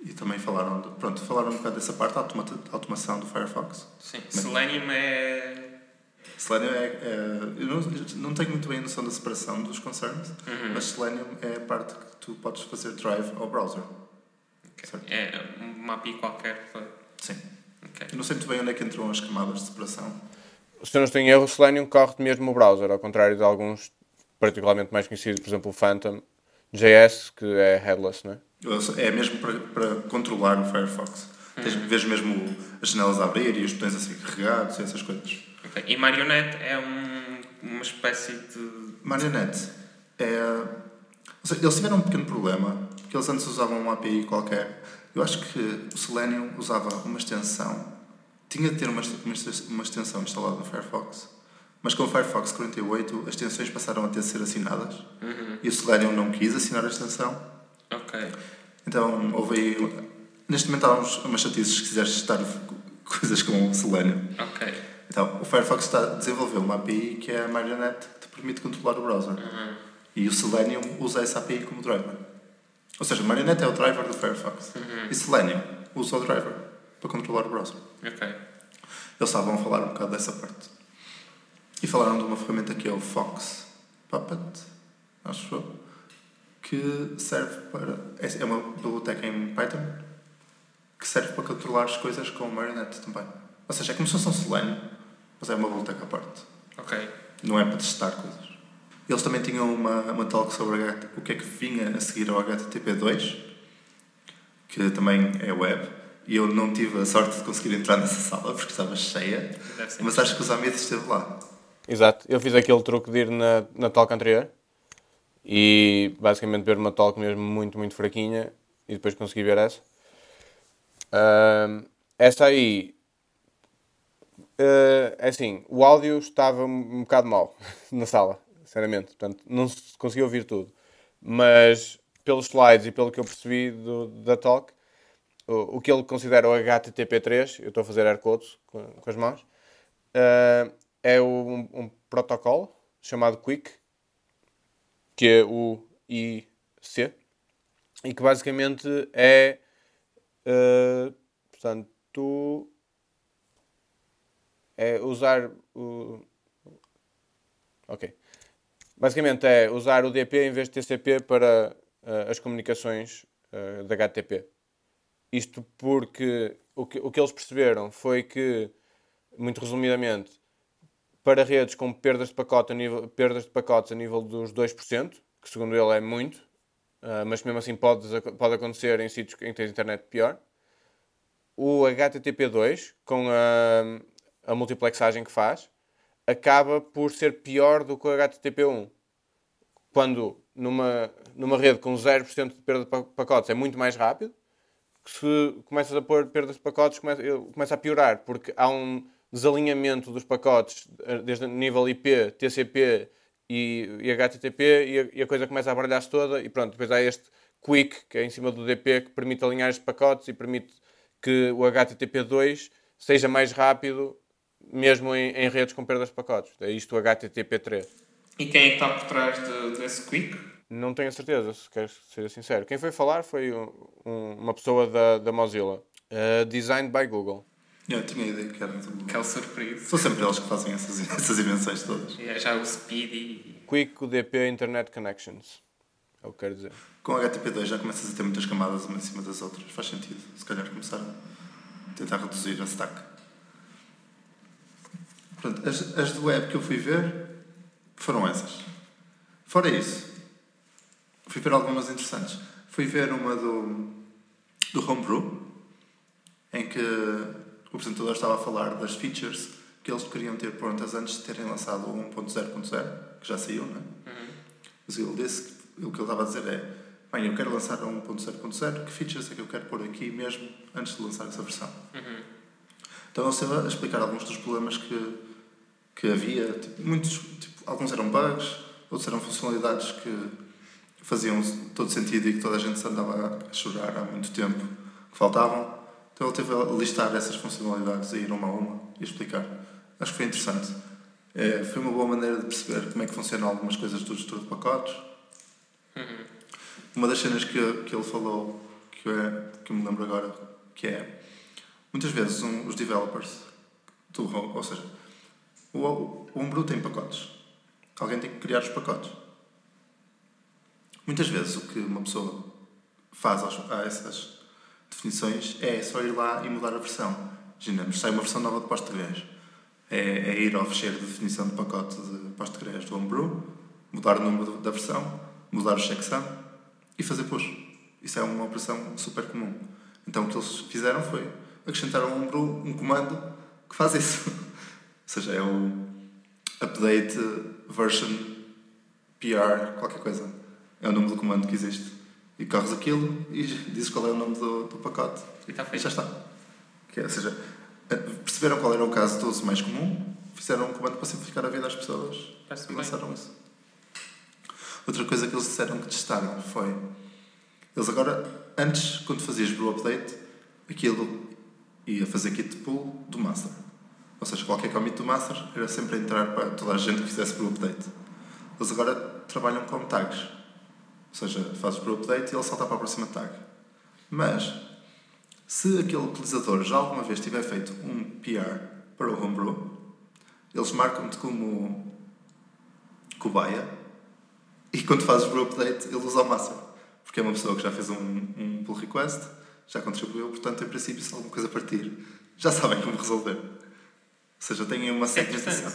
E também falaram, de, pronto, falaram um bocado dessa parte, a automa automação do Firefox. Sim, Selenium é. Selenium é. é eu não, não, tenho muito bem a noção da separação dos concerns, uhum. mas Selenium é a parte que tu podes fazer drive ao browser. Okay. É uma API qualquer. Sim. Okay. Eu não sei muito bem onde é que entram as camadas de separação. Se eu não estou em erro, o Selenium corre mesmo o browser, ao contrário de alguns particularmente mais conhecidos, por exemplo, o Phantom JS, que é headless, não é? É mesmo para, para controlar o Firefox. Hum. Tens, vês mesmo as janelas a abrir e os botões a ser carregados e essas coisas. Okay. E Marionette é um, uma espécie de. Marionette é. Seja, eles tiveram um pequeno problema, porque eles antes usavam uma API qualquer. Eu acho que o Selenium usava uma extensão, tinha de ter uma, uma extensão instalada no Firefox, mas com o Firefox 48 as extensões passaram a ter de ser assinadas uhum. e o Selenium não quis assinar a extensão. Ok. Então houve aí. Neste momento há uns, umas chatices se quiseres testar coisas com o Selenium. Ok. Então o Firefox está a desenvolver uma API que é a Marionette que te permite controlar o browser. Uhum. E o Selenium usa essa API como driver. Ou seja, Marionette é o driver do Firefox. Uhum. E Selenium usa o driver para controlar o browser. Ok. Eles estavam a falar um bocado dessa parte. E falaram de uma ferramenta que é o Fox Puppet, acho eu, que serve para. É, é uma biblioteca em Python que serve para controlar as coisas com o Marionette também. Ou seja, é como se fosse um Selenium, mas é uma biblioteca à parte. Ok. Não é para testar coisas. Eles também tinham uma, uma talk sobre o que é que vinha a seguir ao HTTP2, que também é web. E eu não tive a sorte de conseguir entrar nessa sala porque estava cheia, mas acho que os amigos esteve lá. Exato. Eu fiz aquele truque de ir na, na talk anterior e basicamente ver uma talk mesmo muito, muito fraquinha e depois consegui ver essa. Uh, essa aí. Uh, é assim, o áudio estava um, um bocado mal [LAUGHS] na sala, sinceramente. Portanto, não se conseguiu ouvir tudo. Mas pelos slides e pelo que eu percebi do, da talk, o, o que ele considera o HTTP3, eu estou a fazer air quotes com, com as mãos, uh, é um, um protocolo chamado Quick, que é o IC, e que basicamente é, uh, portanto, é usar o... Ok. Basicamente é usar o DP em vez de TCP para uh, as comunicações uh, da HTTP. Isto porque o que, o que eles perceberam foi que, muito resumidamente, para redes com perdas de, pacote nível, perdas de pacotes a nível dos 2%, que segundo ele é muito, uh, mas mesmo assim pode, pode acontecer em sítios em que tens internet pior. O HTTP2, com a, a multiplexagem que faz, acaba por ser pior do que o HTTP1. Quando numa, numa rede com 0% de perda de pacotes é muito mais rápido, se começas a pôr perdas de pacotes, começa, começa a piorar, porque há um desalinhamento dos pacotes eh, desde nível IP, TCP e, e HTTP e a, e a, coisa começa a baralhar-se toda e pronto, depois há este Quick, que é em cima do DP, que permite alinhar estes pacotes e permite que o HTTP2 seja mais rápido mesmo em, em redes com perdas de pacotes. É isto o HTTP3. E quem é que está por trás de, desse Quick? Não tenho a certeza, se queres ser sincero. Quem foi falar foi um, um, uma pessoa da, da Mozilla. Uh, designed by Google. Eu tinha a ideia que era do... Que é o surpresa. São sempre eles que fazem essas, [LAUGHS] essas invenções todas. É já o Speedy. Quick UDP Internet Connections. É o que quero dizer. Com HTTP2 já começas a ter muitas camadas uma em cima das outras. Faz sentido. Se calhar começar a tentar reduzir a stack. Pronto, as, as do web que eu fui ver foram essas. Fora isso, fui ver algumas interessantes. Fui ver uma do, do Homebrew, em que o apresentador estava a falar das features que eles queriam ter prontas antes de terem lançado o 1.0.0, que já saiu, não é? Uhum. Mas ele disse que o que ele estava a dizer é: bem, eu quero lançar o 1.0.0, que features é que eu quero pôr aqui mesmo antes de lançar essa versão? Uhum. Então ele estava a explicar alguns dos problemas que, que havia. Tipo, muitos, tipo, alguns eram bugs, outros eram funcionalidades que faziam todo sentido e que toda a gente andava a chorar há muito tempo que faltavam. Então ele teve a listar essas funcionalidades, a ir uma a uma e explicar. Acho que foi interessante. É, foi uma boa maneira de perceber como é que funcionam algumas coisas do gestor de pacotes. Uhum. Uma das cenas que, que ele falou, que, é, que eu me lembro agora, que é muitas vezes um, os developers, do, ou seja, o, Homebrew tem pacotes. Alguém tem que criar os pacotes. Muitas vezes o que uma pessoa faz a essas definições é só ir lá e mudar a versão. Imaginemos, sai uma versão nova de Postgres. É, é ir ao fecheiro de definição de pacote de Postgres do Homebrew, mudar o número da versão, mudar o checksum e fazer push. Isso é uma operação super comum. Então o que eles fizeram foi acrescentar ao Homebrew um comando que faz isso. [LAUGHS] Ou seja, é o update version PR, qualquer coisa. É o nome do comando que existe. E corres aquilo e dizes qual é o nome do, do pacote. E está feito. já está. Que é, ou seja, perceberam qual era o caso de uso mais comum, fizeram um comando para simplificar a vida às pessoas e lançaram isso. Outra coisa que eles disseram que testaram foi. Eles agora, antes, quando fazias brew update, aquilo ia fazer kit pull do master. Ou seja, qualquer commit do master era sempre a entrar para toda a gente que fizesse brew update. Eles agora trabalham com tags. Ou seja, fazes brew update e ele salta para a próxima tag. Mas, se aquele utilizador já alguma vez tiver feito um PR para o homebrew, eles marcam-te como cobaia e quando fazes brew update ele usa o master. Porque é uma pessoa que já fez um, um pull request, já contribuiu, portanto, em princípio, se alguma coisa partir, já sabem como resolver. Ou seja, têm uma é segmentação.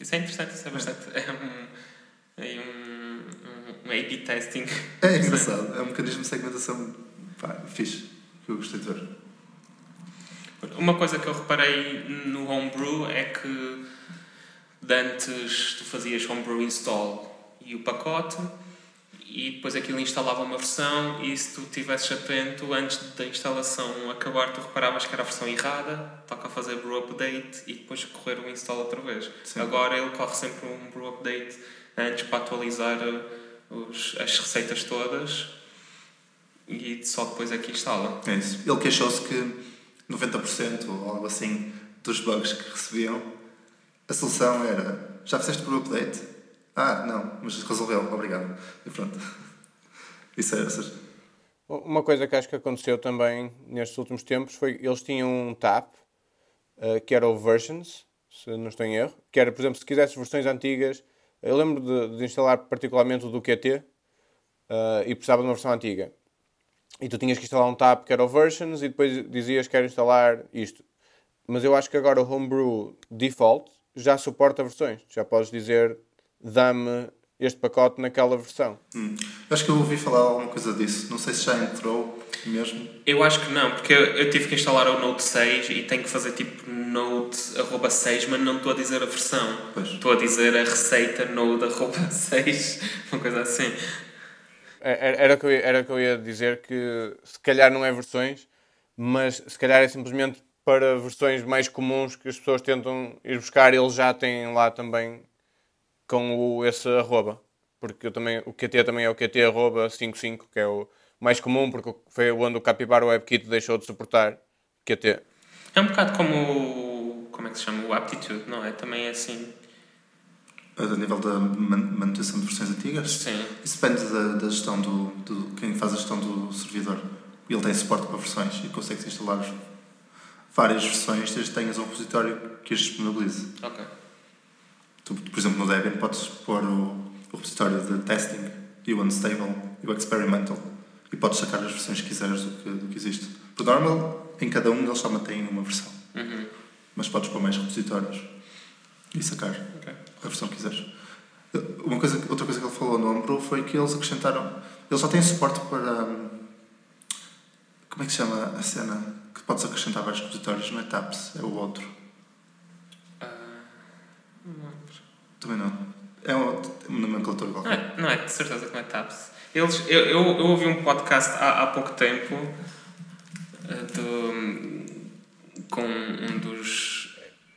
Isso é interessante, isso é bastante. É um, é um, um, um A-B testing. É engraçado, é um mecanismo de segmentação pá, fixe, que eu gostei de ver. Uma coisa que eu reparei no Homebrew é que antes tu fazias Homebrew install e o pacote e depois aquilo instalava uma versão e se tu estivesses atento antes da instalação acabar tu reparavas que era a versão errada toca a fazer brew update e depois correr o install outra vez Sim. agora ele corre sempre um brew update antes para atualizar uh, os, as receitas todas e só depois é que instala É isso. Ele queixou-se que 90% ou algo assim dos bugs que recebiam, a solução era: já fizeste por update? Ah, não, mas resolveu, obrigado. E pronto. [LAUGHS] Isso é. seja, Uma coisa que acho que aconteceu também nestes últimos tempos foi que eles tinham um tab eh, que era o Versions, se não estou em erro, que era, por exemplo, se quisesses versões antigas, eu lembro de, de instalar particularmente o do QT eh, e precisava de uma versão antiga. E tu tinhas que instalar um tab que era o Versions e depois dizias que quero instalar isto. Mas eu acho que agora o Homebrew Default já suporta versões. Já podes dizer, dá-me este pacote naquela versão. hum. Acho que eu ouvi falar alguma coisa disso. Não sei se já entrou mesmo. Eu acho que não, porque eu, eu tive que instalar o Node 6 e tenho que fazer tipo Node arroba 6, mas não estou a dizer a versão. Pois. Estou a dizer a receita Node arroba [LAUGHS] 6, uma coisa assim. Era, era, o que eu, ia- era o que eu ia dizer que se calhar não é versões, mas se calhar é simplesmente para versões mais comuns que as pessoas tentam ir buscar, eles já têm lá também com o, esse arroba. Porque eu também, o QT também é o QT arroba 55, que é o mais comum, porque foi onde o Capybara WebKit deixou de suportar QT. É um bocado como o. Como é que se chama? O Aptitude, não é? Também é assim. A nível da man- manutenção de versões antigas. Sim. Isso depende da, da gestão do, do. Quem faz a gestão do servidor. Ele tem suporte para versões e consegue instalar várias versões desde que tenhas um repositório que as disponibilize. Ok. Tu, por exemplo, no Debian podes pôr o, o repositório de testing e o unstable e o experimental e podes sacar as versões que quiseres do que, do que existe. Por normal, em cada um eles só mantêm uma versão, Uhum. mas podes pôr mais repositórios e sacar Ok. a versão que quiseres. Uma coisa, outra coisa que ele falou no Homebrew foi que eles acrescentaram. Eles já têm suporte para. hum, Como é que se chama a cena? Que podes acrescentar vários repositórios, não é TAPS, é o outro. Lembro. Também não. É um- uma nomenclatura Não qualquer. é, não é de certeza que não é TAPS. Eles, eu, eu, eu ouvi um podcast há, há pouco tempo eh, do, com um dos.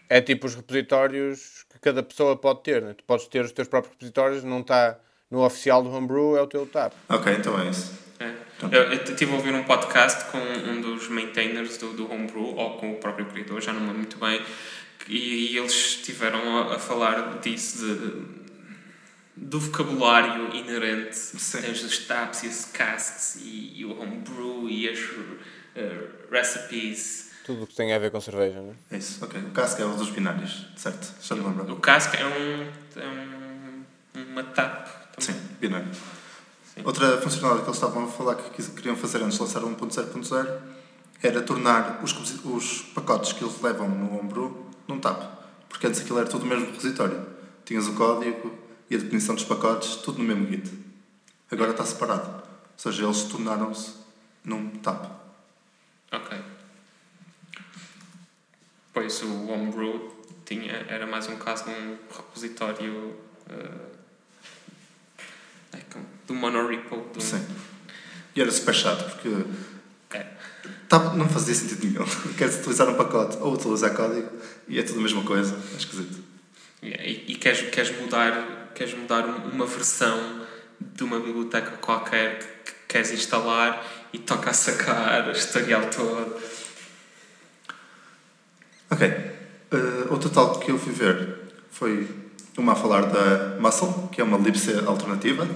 É tipo os repositórios que cada pessoa pode ter. Né? Tu podes ter os teus próprios repositórios, não está no oficial do Homebrew, é o teu tab. Ok, então é isso. é. Eu, eu estive a ouvir um podcast com um dos maintainers do, do Homebrew, ou com o próprio criador, já não me lembro muito bem, e, e eles estiveram a, a falar disso, de, do vocabulário inerente. Sim. Tens os taps e os casks e, e o homebrew e as uh, recipes. Tudo o que tem a ver com cerveja, não é? É isso, ok. O casco é o dos binários, certo? Já me lembro. O cask é um, é um uma tap também. Sim, binário. Outra funcionalidade que eles estavam a falar que queriam fazer antes de lançar o 1.0.0 era tornar os, os pacotes que eles levam no Homebrew num tap. Porque antes aquilo era tudo o mesmo repositório. Tinhas o código e a definição dos pacotes, tudo no mesmo Git. Agora está separado. Ou seja, eles tornaram-se num tap. Ok. Pois o Homebrew tinha, era mais um caso de um repositório uh, como- do monorepo. Do, Sim. E era super chato porque não fazia sentido nenhum. [LAUGHS] Queres utilizar um pacote ou utilizar código e é tudo a mesma coisa. É esquisito. E, e queres, queres mudar, queres mudar um- uma versão de uma biblioteca qualquer que, que queres instalar e toca a sacar o historial todo. Ok. Uh, outro tal que eu fui ver foi uma a falar da Muscle, que é uma libc alternativa.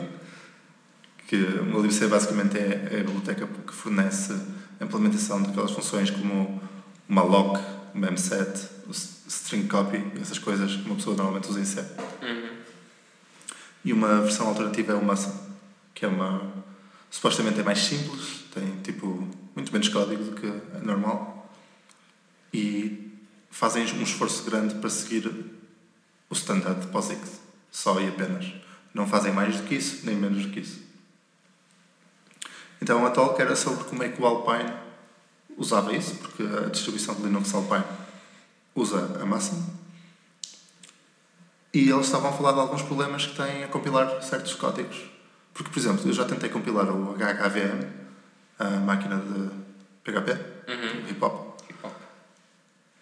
Que uma libc basicamente é é a biblioteca que fornece a implementação daquelas funções como uma lock, uma M7, o string copy, essas coisas que uma pessoa normalmente usa em C. Uhum. E uma versão alternativa é o Muscle, que é uma. supostamente é mais simples, tem tipo muito menos código do que é normal e fazem um esforço grande para seguir o standard POSIX, só e apenas. Não fazem mais do que isso, nem menos do que isso. Então a talk era sobre como é que o Alpine usava isso, porque a distribuição de Linux Alpine usa a Muscle e eles estavam a falar de alguns problemas que têm a compilar certos códigos. Porque, por exemplo, eu já tentei compilar o HHVM, a máquina de PHP, Uhum. hip hop, Hip hop.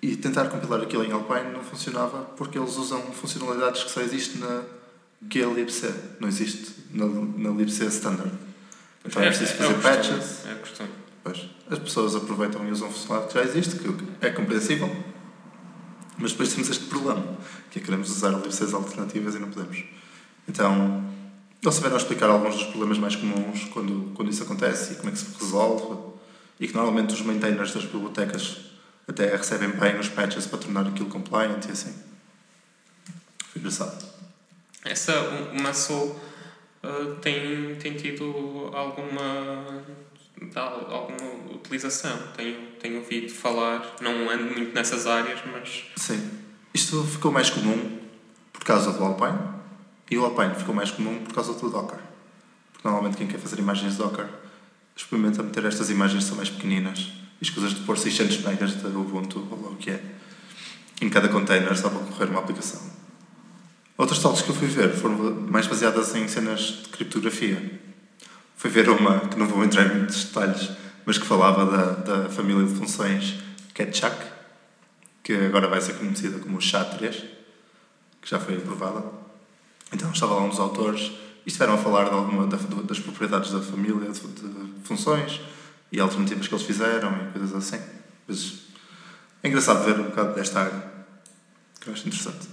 e tentar compilar aquilo em Alpine não funcionava porque eles usam funcionalidades que só existem na glibc, não existe na, na libc standard. Então é preciso fazer o costume, patches. É costume. Pois, as pessoas aproveitam e usam funcionalidade que já existe, que é compreensível, mas depois temos este problema, que é que queremos usar libcs alternativas e não podemos. Então, eles a explicar alguns dos problemas mais comuns quando, quando isso acontece e como é que se resolve, e que normalmente os maintainers das bibliotecas até recebem bem os patches para tornar aquilo compliant e assim. Foi engraçado. Essa, o Muscle uh, tem, tem tido alguma, al- alguma utilização. Tenho, tenho ouvido falar, não ando muito nessas áreas, mas Sim. Isto ficou mais comum por causa do Alpine e o Alpine ficou mais comum por causa do Docker. Porque normalmente quem quer fazer imagens de Docker experimenta meter estas imagens que são mais pequeninas e escusas de pôr 600 megas de Ubuntu ou o que é em cada container só para correr uma aplicação. Outras talks que eu fui ver foram mais baseadas em cenas de criptografia. Fui ver uma que não vou entrar em muitos detalhes, mas que falava da, da família de funções Ketchak, que agora vai ser conhecida como SHA-3, que já foi aprovada. Então estava lá dos autores e estiveram a falar de alguma da- das propriedades da família, de, de funções e alternativas que eles fizeram e coisas assim. Mas é engraçado ver um bocado desta área, que eu acho interessante.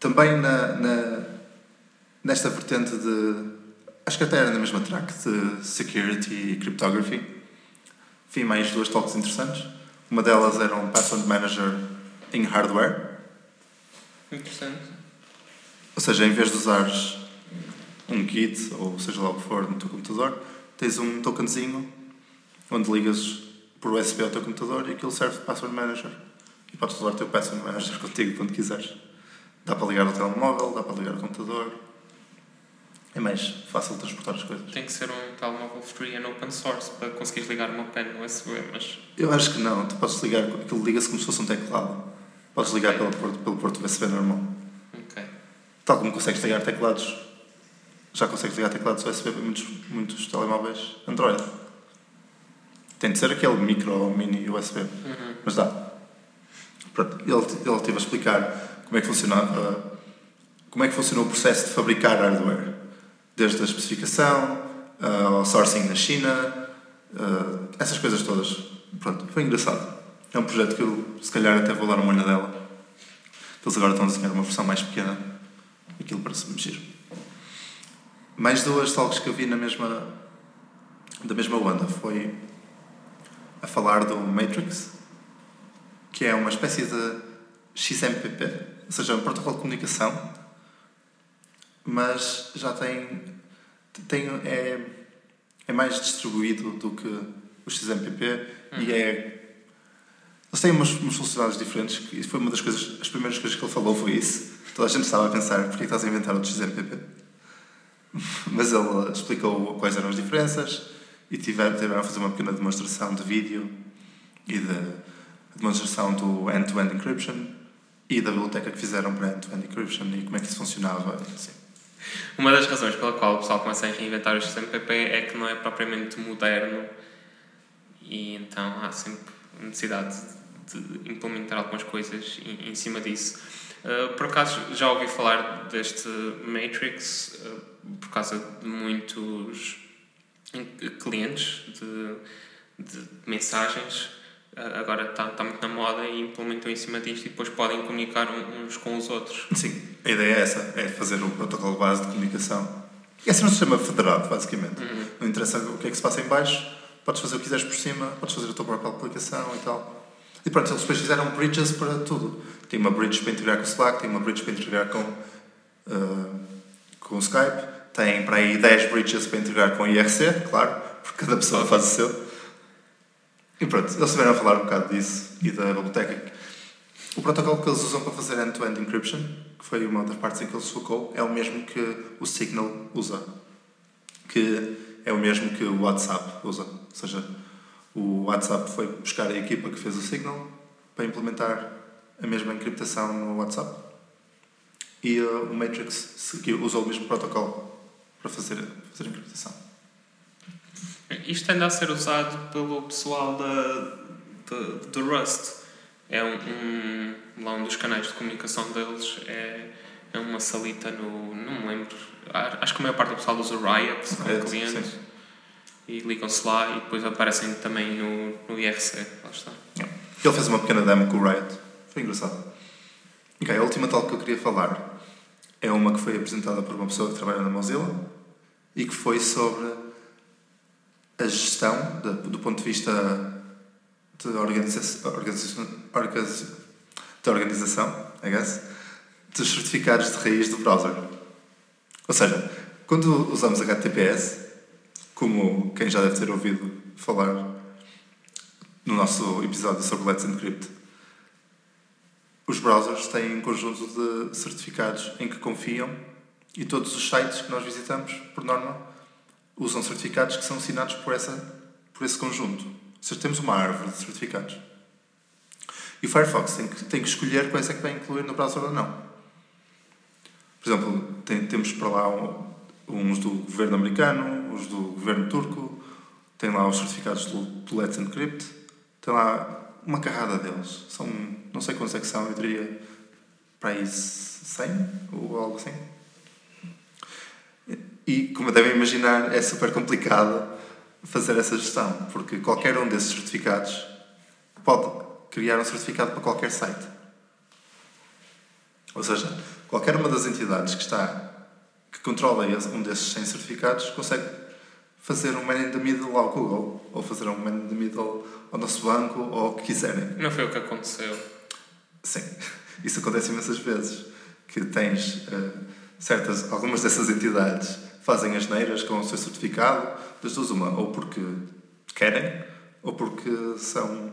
Também na, na- nesta vertente de. Acho que até era na mesma track de security e cryptography. Vi mais duas talks interessantes. Uma delas era um password manager em hardware, interessante. ou seja, em vez de usares um Git ou seja lá o que for no teu computador, tens um tokenzinho onde ligas por USB ao teu computador e aquilo serve de password manager. E podes usar o teu password manager [LAUGHS] contigo quando quiseres. Dá para ligar ao telemóvel, dá para ligar ao computador. É mais fácil de transportar as coisas. Tem que ser um telemóvel free and open source para conseguires ligar uma pen no USB, mas Eu acho que não, tu podes ligar, aquilo liga-se como se fosse um teclado. Podes ligar pelo porto, pelo porto USB normal. ok. Tal como consegues ligar teclados, já consegues ligar teclados USB para muitos, muitos telemóveis Android. Tem de ser aquele micro ou mini USB, Uhum. mas dá. Pronto, ele, ele teve a explicar como é que funcionava, como é que funcionou o processo de fabricar hardware, desde a especificação, ah, ao sourcing na China, ah, essas coisas todas. Pronto, foi engraçado. É um projeto que eu, se calhar, até vou dar uma olhadela. Eles agora estão a desenhar uma versão mais pequena. Aquilo parece-me giro. Mais duas talks que eu vi na mesma, da mesma onda foi a falar do Matrix, que é uma espécie de XMPP, ou seja, um protocolo de comunicação, mas já tem, tem é, é mais distribuído do que o XMPP uhum. e é eles têm umas, umas funcionalidades diferentes, que foi uma das coisas, as primeiras coisas que ele falou foi isso. Toda a gente estava a pensar, porquê estás a inventar outro XMPP? [LAUGHS] Mas ele explicou quais eram as diferenças e tiveram, tiveram a fazer uma pequena demonstração de vídeo e de demonstração do end-to-end -end encryption e da biblioteca que fizeram para encryption e como é que isso funcionava. Assim. Uma das razões pela qual o pessoal começa a reinventar o XMPP é que não é propriamente moderno e então há sempre necessidade de implementar algumas coisas em, cima disso. Uh, por acaso já ouvi falar deste Matrix uh, por causa de muitos clientes de, de mensagens. Agora está, está muito na moda e implementam em cima disto e depois podem comunicar uns com os outros. Sim, a ideia é essa: é fazer um protocolo base de comunicação. E assim não se chama federado, basicamente. Uhum. Não interessa o que é que se passa em baixo, podes fazer o que quiseres por cima, podes fazer a tua própria aplicação e tal. E pronto, eles depois fizeram bridges para tudo. Tem uma bridge para integrar com o Slack, tem uma bridge para integrar com, uh, com o Skype, tem para aí 10 bridges para integrar com o IRC, claro, porque cada pessoa faz o seu. E pronto, eles tiveram a falar um bocado disso e da biblioteca. O protocolo que eles usam para fazer end-to-end -end encryption, que foi uma das partes em que ele se focou, é o mesmo que o Signal usa. Que é o mesmo que o WhatsApp usa. Ou seja, o WhatsApp foi buscar a equipa que fez o Signal para implementar a mesma encriptação no WhatsApp. E uh, o Matrix seguiu, usou o mesmo protocolo para fazer, fazer a encriptação. Isto anda a ser usado pelo pessoal da, do Rust. É um, um, lá um dos canais de comunicação deles. É, é uma salita no. Não me lembro. Acho que a maior parte do pessoal usa Riot como é, cliente. Sim e ligam-se lá e depois aparecem também no, no IRC. Lá está. Ele fez uma pequena demo com o Riot. Foi engraçado. Ok, a última tal que eu queria falar é uma que foi apresentada por uma pessoa que trabalha na Mozilla e que foi sobre a gestão de, do ponto de vista de organização, organização, de organização I guess, dos certificados de raiz do browser. Ou seja, quando usamos HTTPS, como quem já deve ter ouvido falar no nosso episódio sobre Let's Encrypt. Os browsers têm um conjunto de certificados em que confiam e todos os sites que nós visitamos, por norma, usam certificados que são assinados por, essa, por esse conjunto. Ou seja, temos uma árvore de certificados. E o Firefox tem que, tem que escolher quais é que vai incluir no browser ou não. Por exemplo, tem, temos para lá um, uns do governo americano, os do governo turco, tem lá os certificados do, do Let's Encrypt, tem lá uma carrada deles. São, não sei quantos é que são, eu diria para aí 100 ou algo assim. E, como devem imaginar, é super complicado fazer essa gestão, porque qualquer um desses certificados pode criar um certificado para qualquer site. Ou seja, qualquer uma das entidades que está que controla um desses 100 certificados consegue fazer um man in the middle ao Google ou fazer um man in the middle ao nosso banco ou o que quiserem. Não foi o que aconteceu. Sim, isso acontece imensas vezes. Que tens uh, certas, algumas dessas entidades fazem as neiras com o seu certificado, das duas uma, ou porque querem ou porque são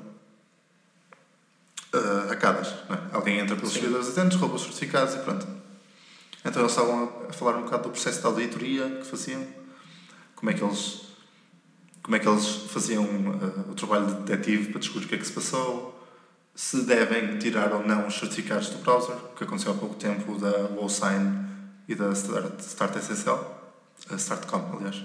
uh, hacadas. É? Alguém entra pelos servidores atentos, rouba os certificados e pronto. Então eles estavam a falar um bocado do processo de auditoria que faziam, como é que eles, como é que eles faziam uh, o trabalho de detetive para descobrir o que é que se passou, se devem tirar ou não os certificados do browser, o que aconteceu há pouco tempo da WoSign e da Start, Start SSL, a Startcom, aliás.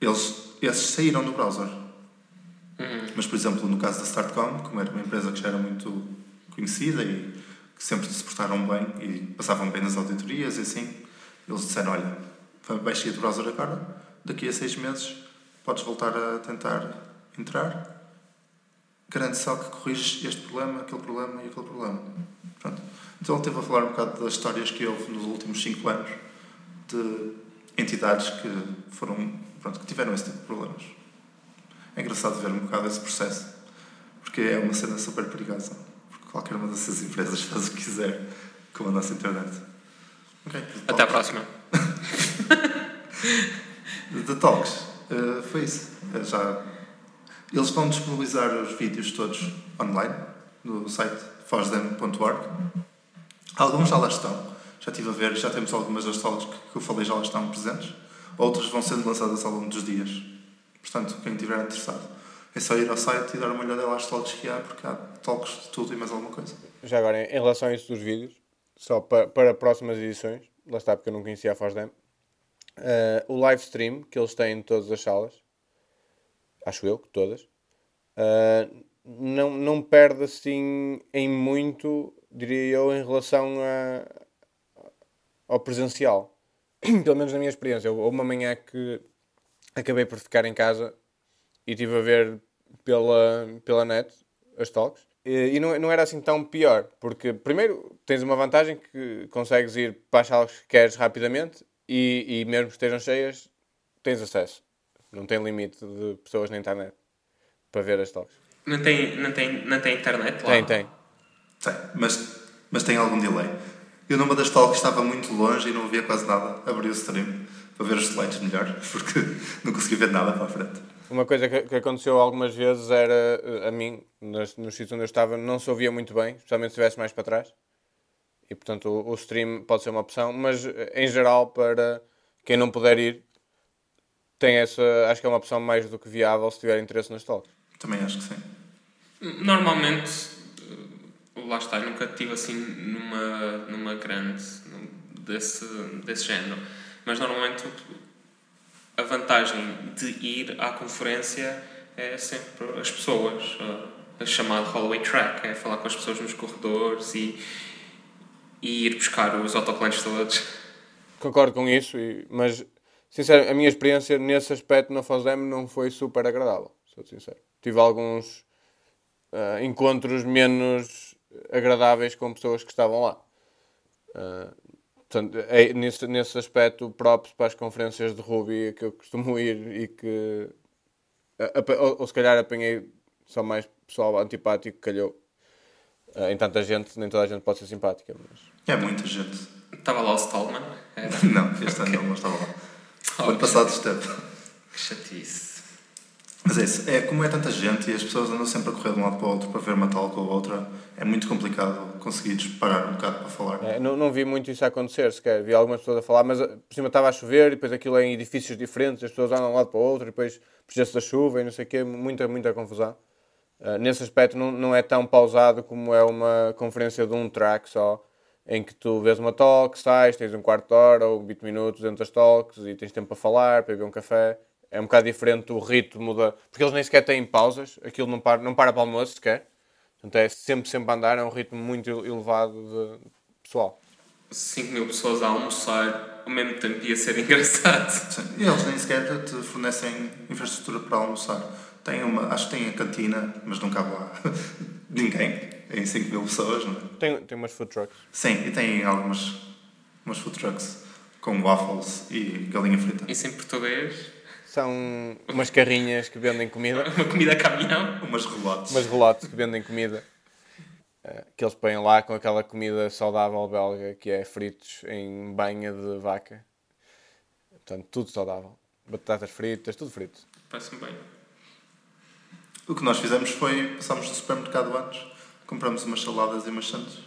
Eles, esses saíram do browser. Uhum. Mas, por exemplo, no caso da Startcom, como era uma empresa que já era muito conhecida e que sempre se portaram bem e passavam bem nas auditorias e assim, eles disseram, olha, vais sair do browser agora, daqui a seis meses podes voltar a tentar entrar, garante só que corriges este problema, aquele problema e aquele problema. Pronto. Então ele esteve a falar um bocado das histórias que houve nos últimos cinco anos de entidades que foram pronto, que tiveram esse tipo de problemas. É engraçado ver um bocado esse processo, porque é uma cena super perigosa. Porque qualquer uma dessas empresas [LAUGHS] faz o que quiser com a nossa internet. Okay, Até à próxima. [LAUGHS] The Talks, uh, foi isso. Uh, já, eles vão disponibilizar os vídeos todos online no site fosdem.org. Alguns já lá estão. Já estive a ver, já temos algumas das talks que eu falei já lá estão presentes. Outras vão sendo lançadas ao longo dos dias. Portanto, quem estiver interessado, é só ir ao site e dar uma olhada às talks que há, porque há talks de tudo e mais alguma coisa. Já agora, em relação a isso dos vídeos, só para, para próximas edições, lá está porque eu não conhecia a Fosdem, uh, o live stream que eles têm em todas as salas, acho eu que todas, uh, não, não perde assim em muito, diria eu, em relação a, ao presencial. [CLEARS THROAT] Pelo menos na minha experiência. Houve uma manhã que acabei por ficar em casa e estive a ver pela, pela net as talks. E, e não, não era assim tão pior, porque primeiro tens uma vantagem que consegues ir para as salas que queres rapidamente e, e mesmo que estejam cheias, tens acesso. Não tem limite de pessoas na internet para ver as talks. Não tem, não tem, não tem internet lá? Tem, tem. Tem, mas, mas tem algum delay. Eu numa das talks estava muito longe e não via quase nada. Abri o stream para ver os slides melhor, [LAUGHS] porque não consegui ver nada para a frente. Uma coisa que, que aconteceu algumas vezes era, a mim, nos, nos sítios onde eu estava, não se ouvia muito bem, especialmente se estivesse mais para trás. E, portanto, o, o stream pode ser uma opção, mas, em geral, para quem não puder ir, tem essa, acho que é uma opção mais do que viável se tiver interesse nas talks. Também acho que sim. Normalmente, lá está, nunca tive assim numa, numa grande desse, desse género. Mas normalmente a vantagem de ir à conferência é sempre as pessoas. A chamada hallway track, é falar com as pessoas nos corredores e, e ir buscar os autocolantes todos. Concordo com isso, mas sinceramente, a minha experiência nesse aspecto na FOSDEM não foi super agradável, sou sincero. Tive alguns uh, encontros menos agradáveis com pessoas que estavam lá. Uh, portanto, é, nesse, nesse aspecto, próprios para as conferências de Ruby que eu costumo [LAUGHS] ir e que. Ou, ou se calhar apanhei só mais pessoal antipático que calhou. Uh, em tanta gente, nem toda a gente pode ser simpática. Mas... É muita gente. Estava lá o Stallman? [LAUGHS] Era. não, este ano não estava lá. [LAUGHS] Oh, ano passado esteve. Que chatice. Mas é isso, é como é tanta gente e as pessoas andam sempre a correr de um lado para o outro para ver uma tal ou outra, é muito complicado conseguir parar um bocado para falar. É, não, não vi muito isso acontecer sequer, vi algumas pessoas a falar, mas eh, por cima estava a chover e depois aquilo é em edifícios diferentes, as pessoas andam de um lado para o outro e depois projetos da chuva e não sei o quê, muita, muita confusão. Uh, nesse aspecto não, não é tão pausado como é uma conferência de um track só, em que tu vês uma talk, sais, tens um quarto de hora ou 20 minutos dentro das talks e tens tempo para falar, para beber um café é um bocado diferente o ritmo da. Porque eles nem sequer têm pausas, aquilo não para, não para para o almoço sequer. Portanto, é sempre, sempre a andar, é um ritmo muito elevado de pessoal. 5 mil pessoas a almoçar ao mesmo tempo ia ser [LAUGHS] engraçado. Sim. E eles nem sequer te fornecem infraestrutura para almoçar. Tem uma, acho que tem a cantina, mas não cabe lá [LAUGHS] ninguém em 5 mil pessoas, não é? Tem, tem umas food trucks. Sim, e tem algumas umas food trucks com waffles e galinha frita. Isso em português? São umas carrinhas que vendem comida. [LAUGHS] Uma comida a caminhão. Umas relotes. Umas relotes que vendem comida. Eh, que eles põem lá com aquela comida saudável belga que é fritos em banha de vaca. Portanto, tudo saudável. Batatas fritas, tudo frito. Parece-me bem. O que nós fizemos foi, passámos no supermercado antes, compramos umas saladas e umas sandes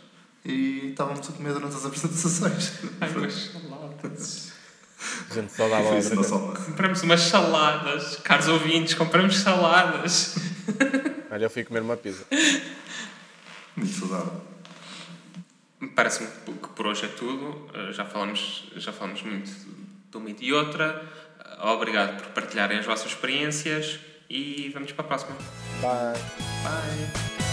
e estávamos a comer durante as apresentações. Ai, umas [LAUGHS] saladas. Gente saudável. Foi isso, não só. Compramos umas saladas. Caros ouvintes, compramos saladas. [LAUGHS] Olha, eu fui comer uma pizza. Muito saudável. Parece-me que por hoje é tudo. Eh, Já falamos, já falamos muito de uma e de outra. Eh, Obrigado por partilharem as vossas experiências e vamos para a próxima. Bye. Bye!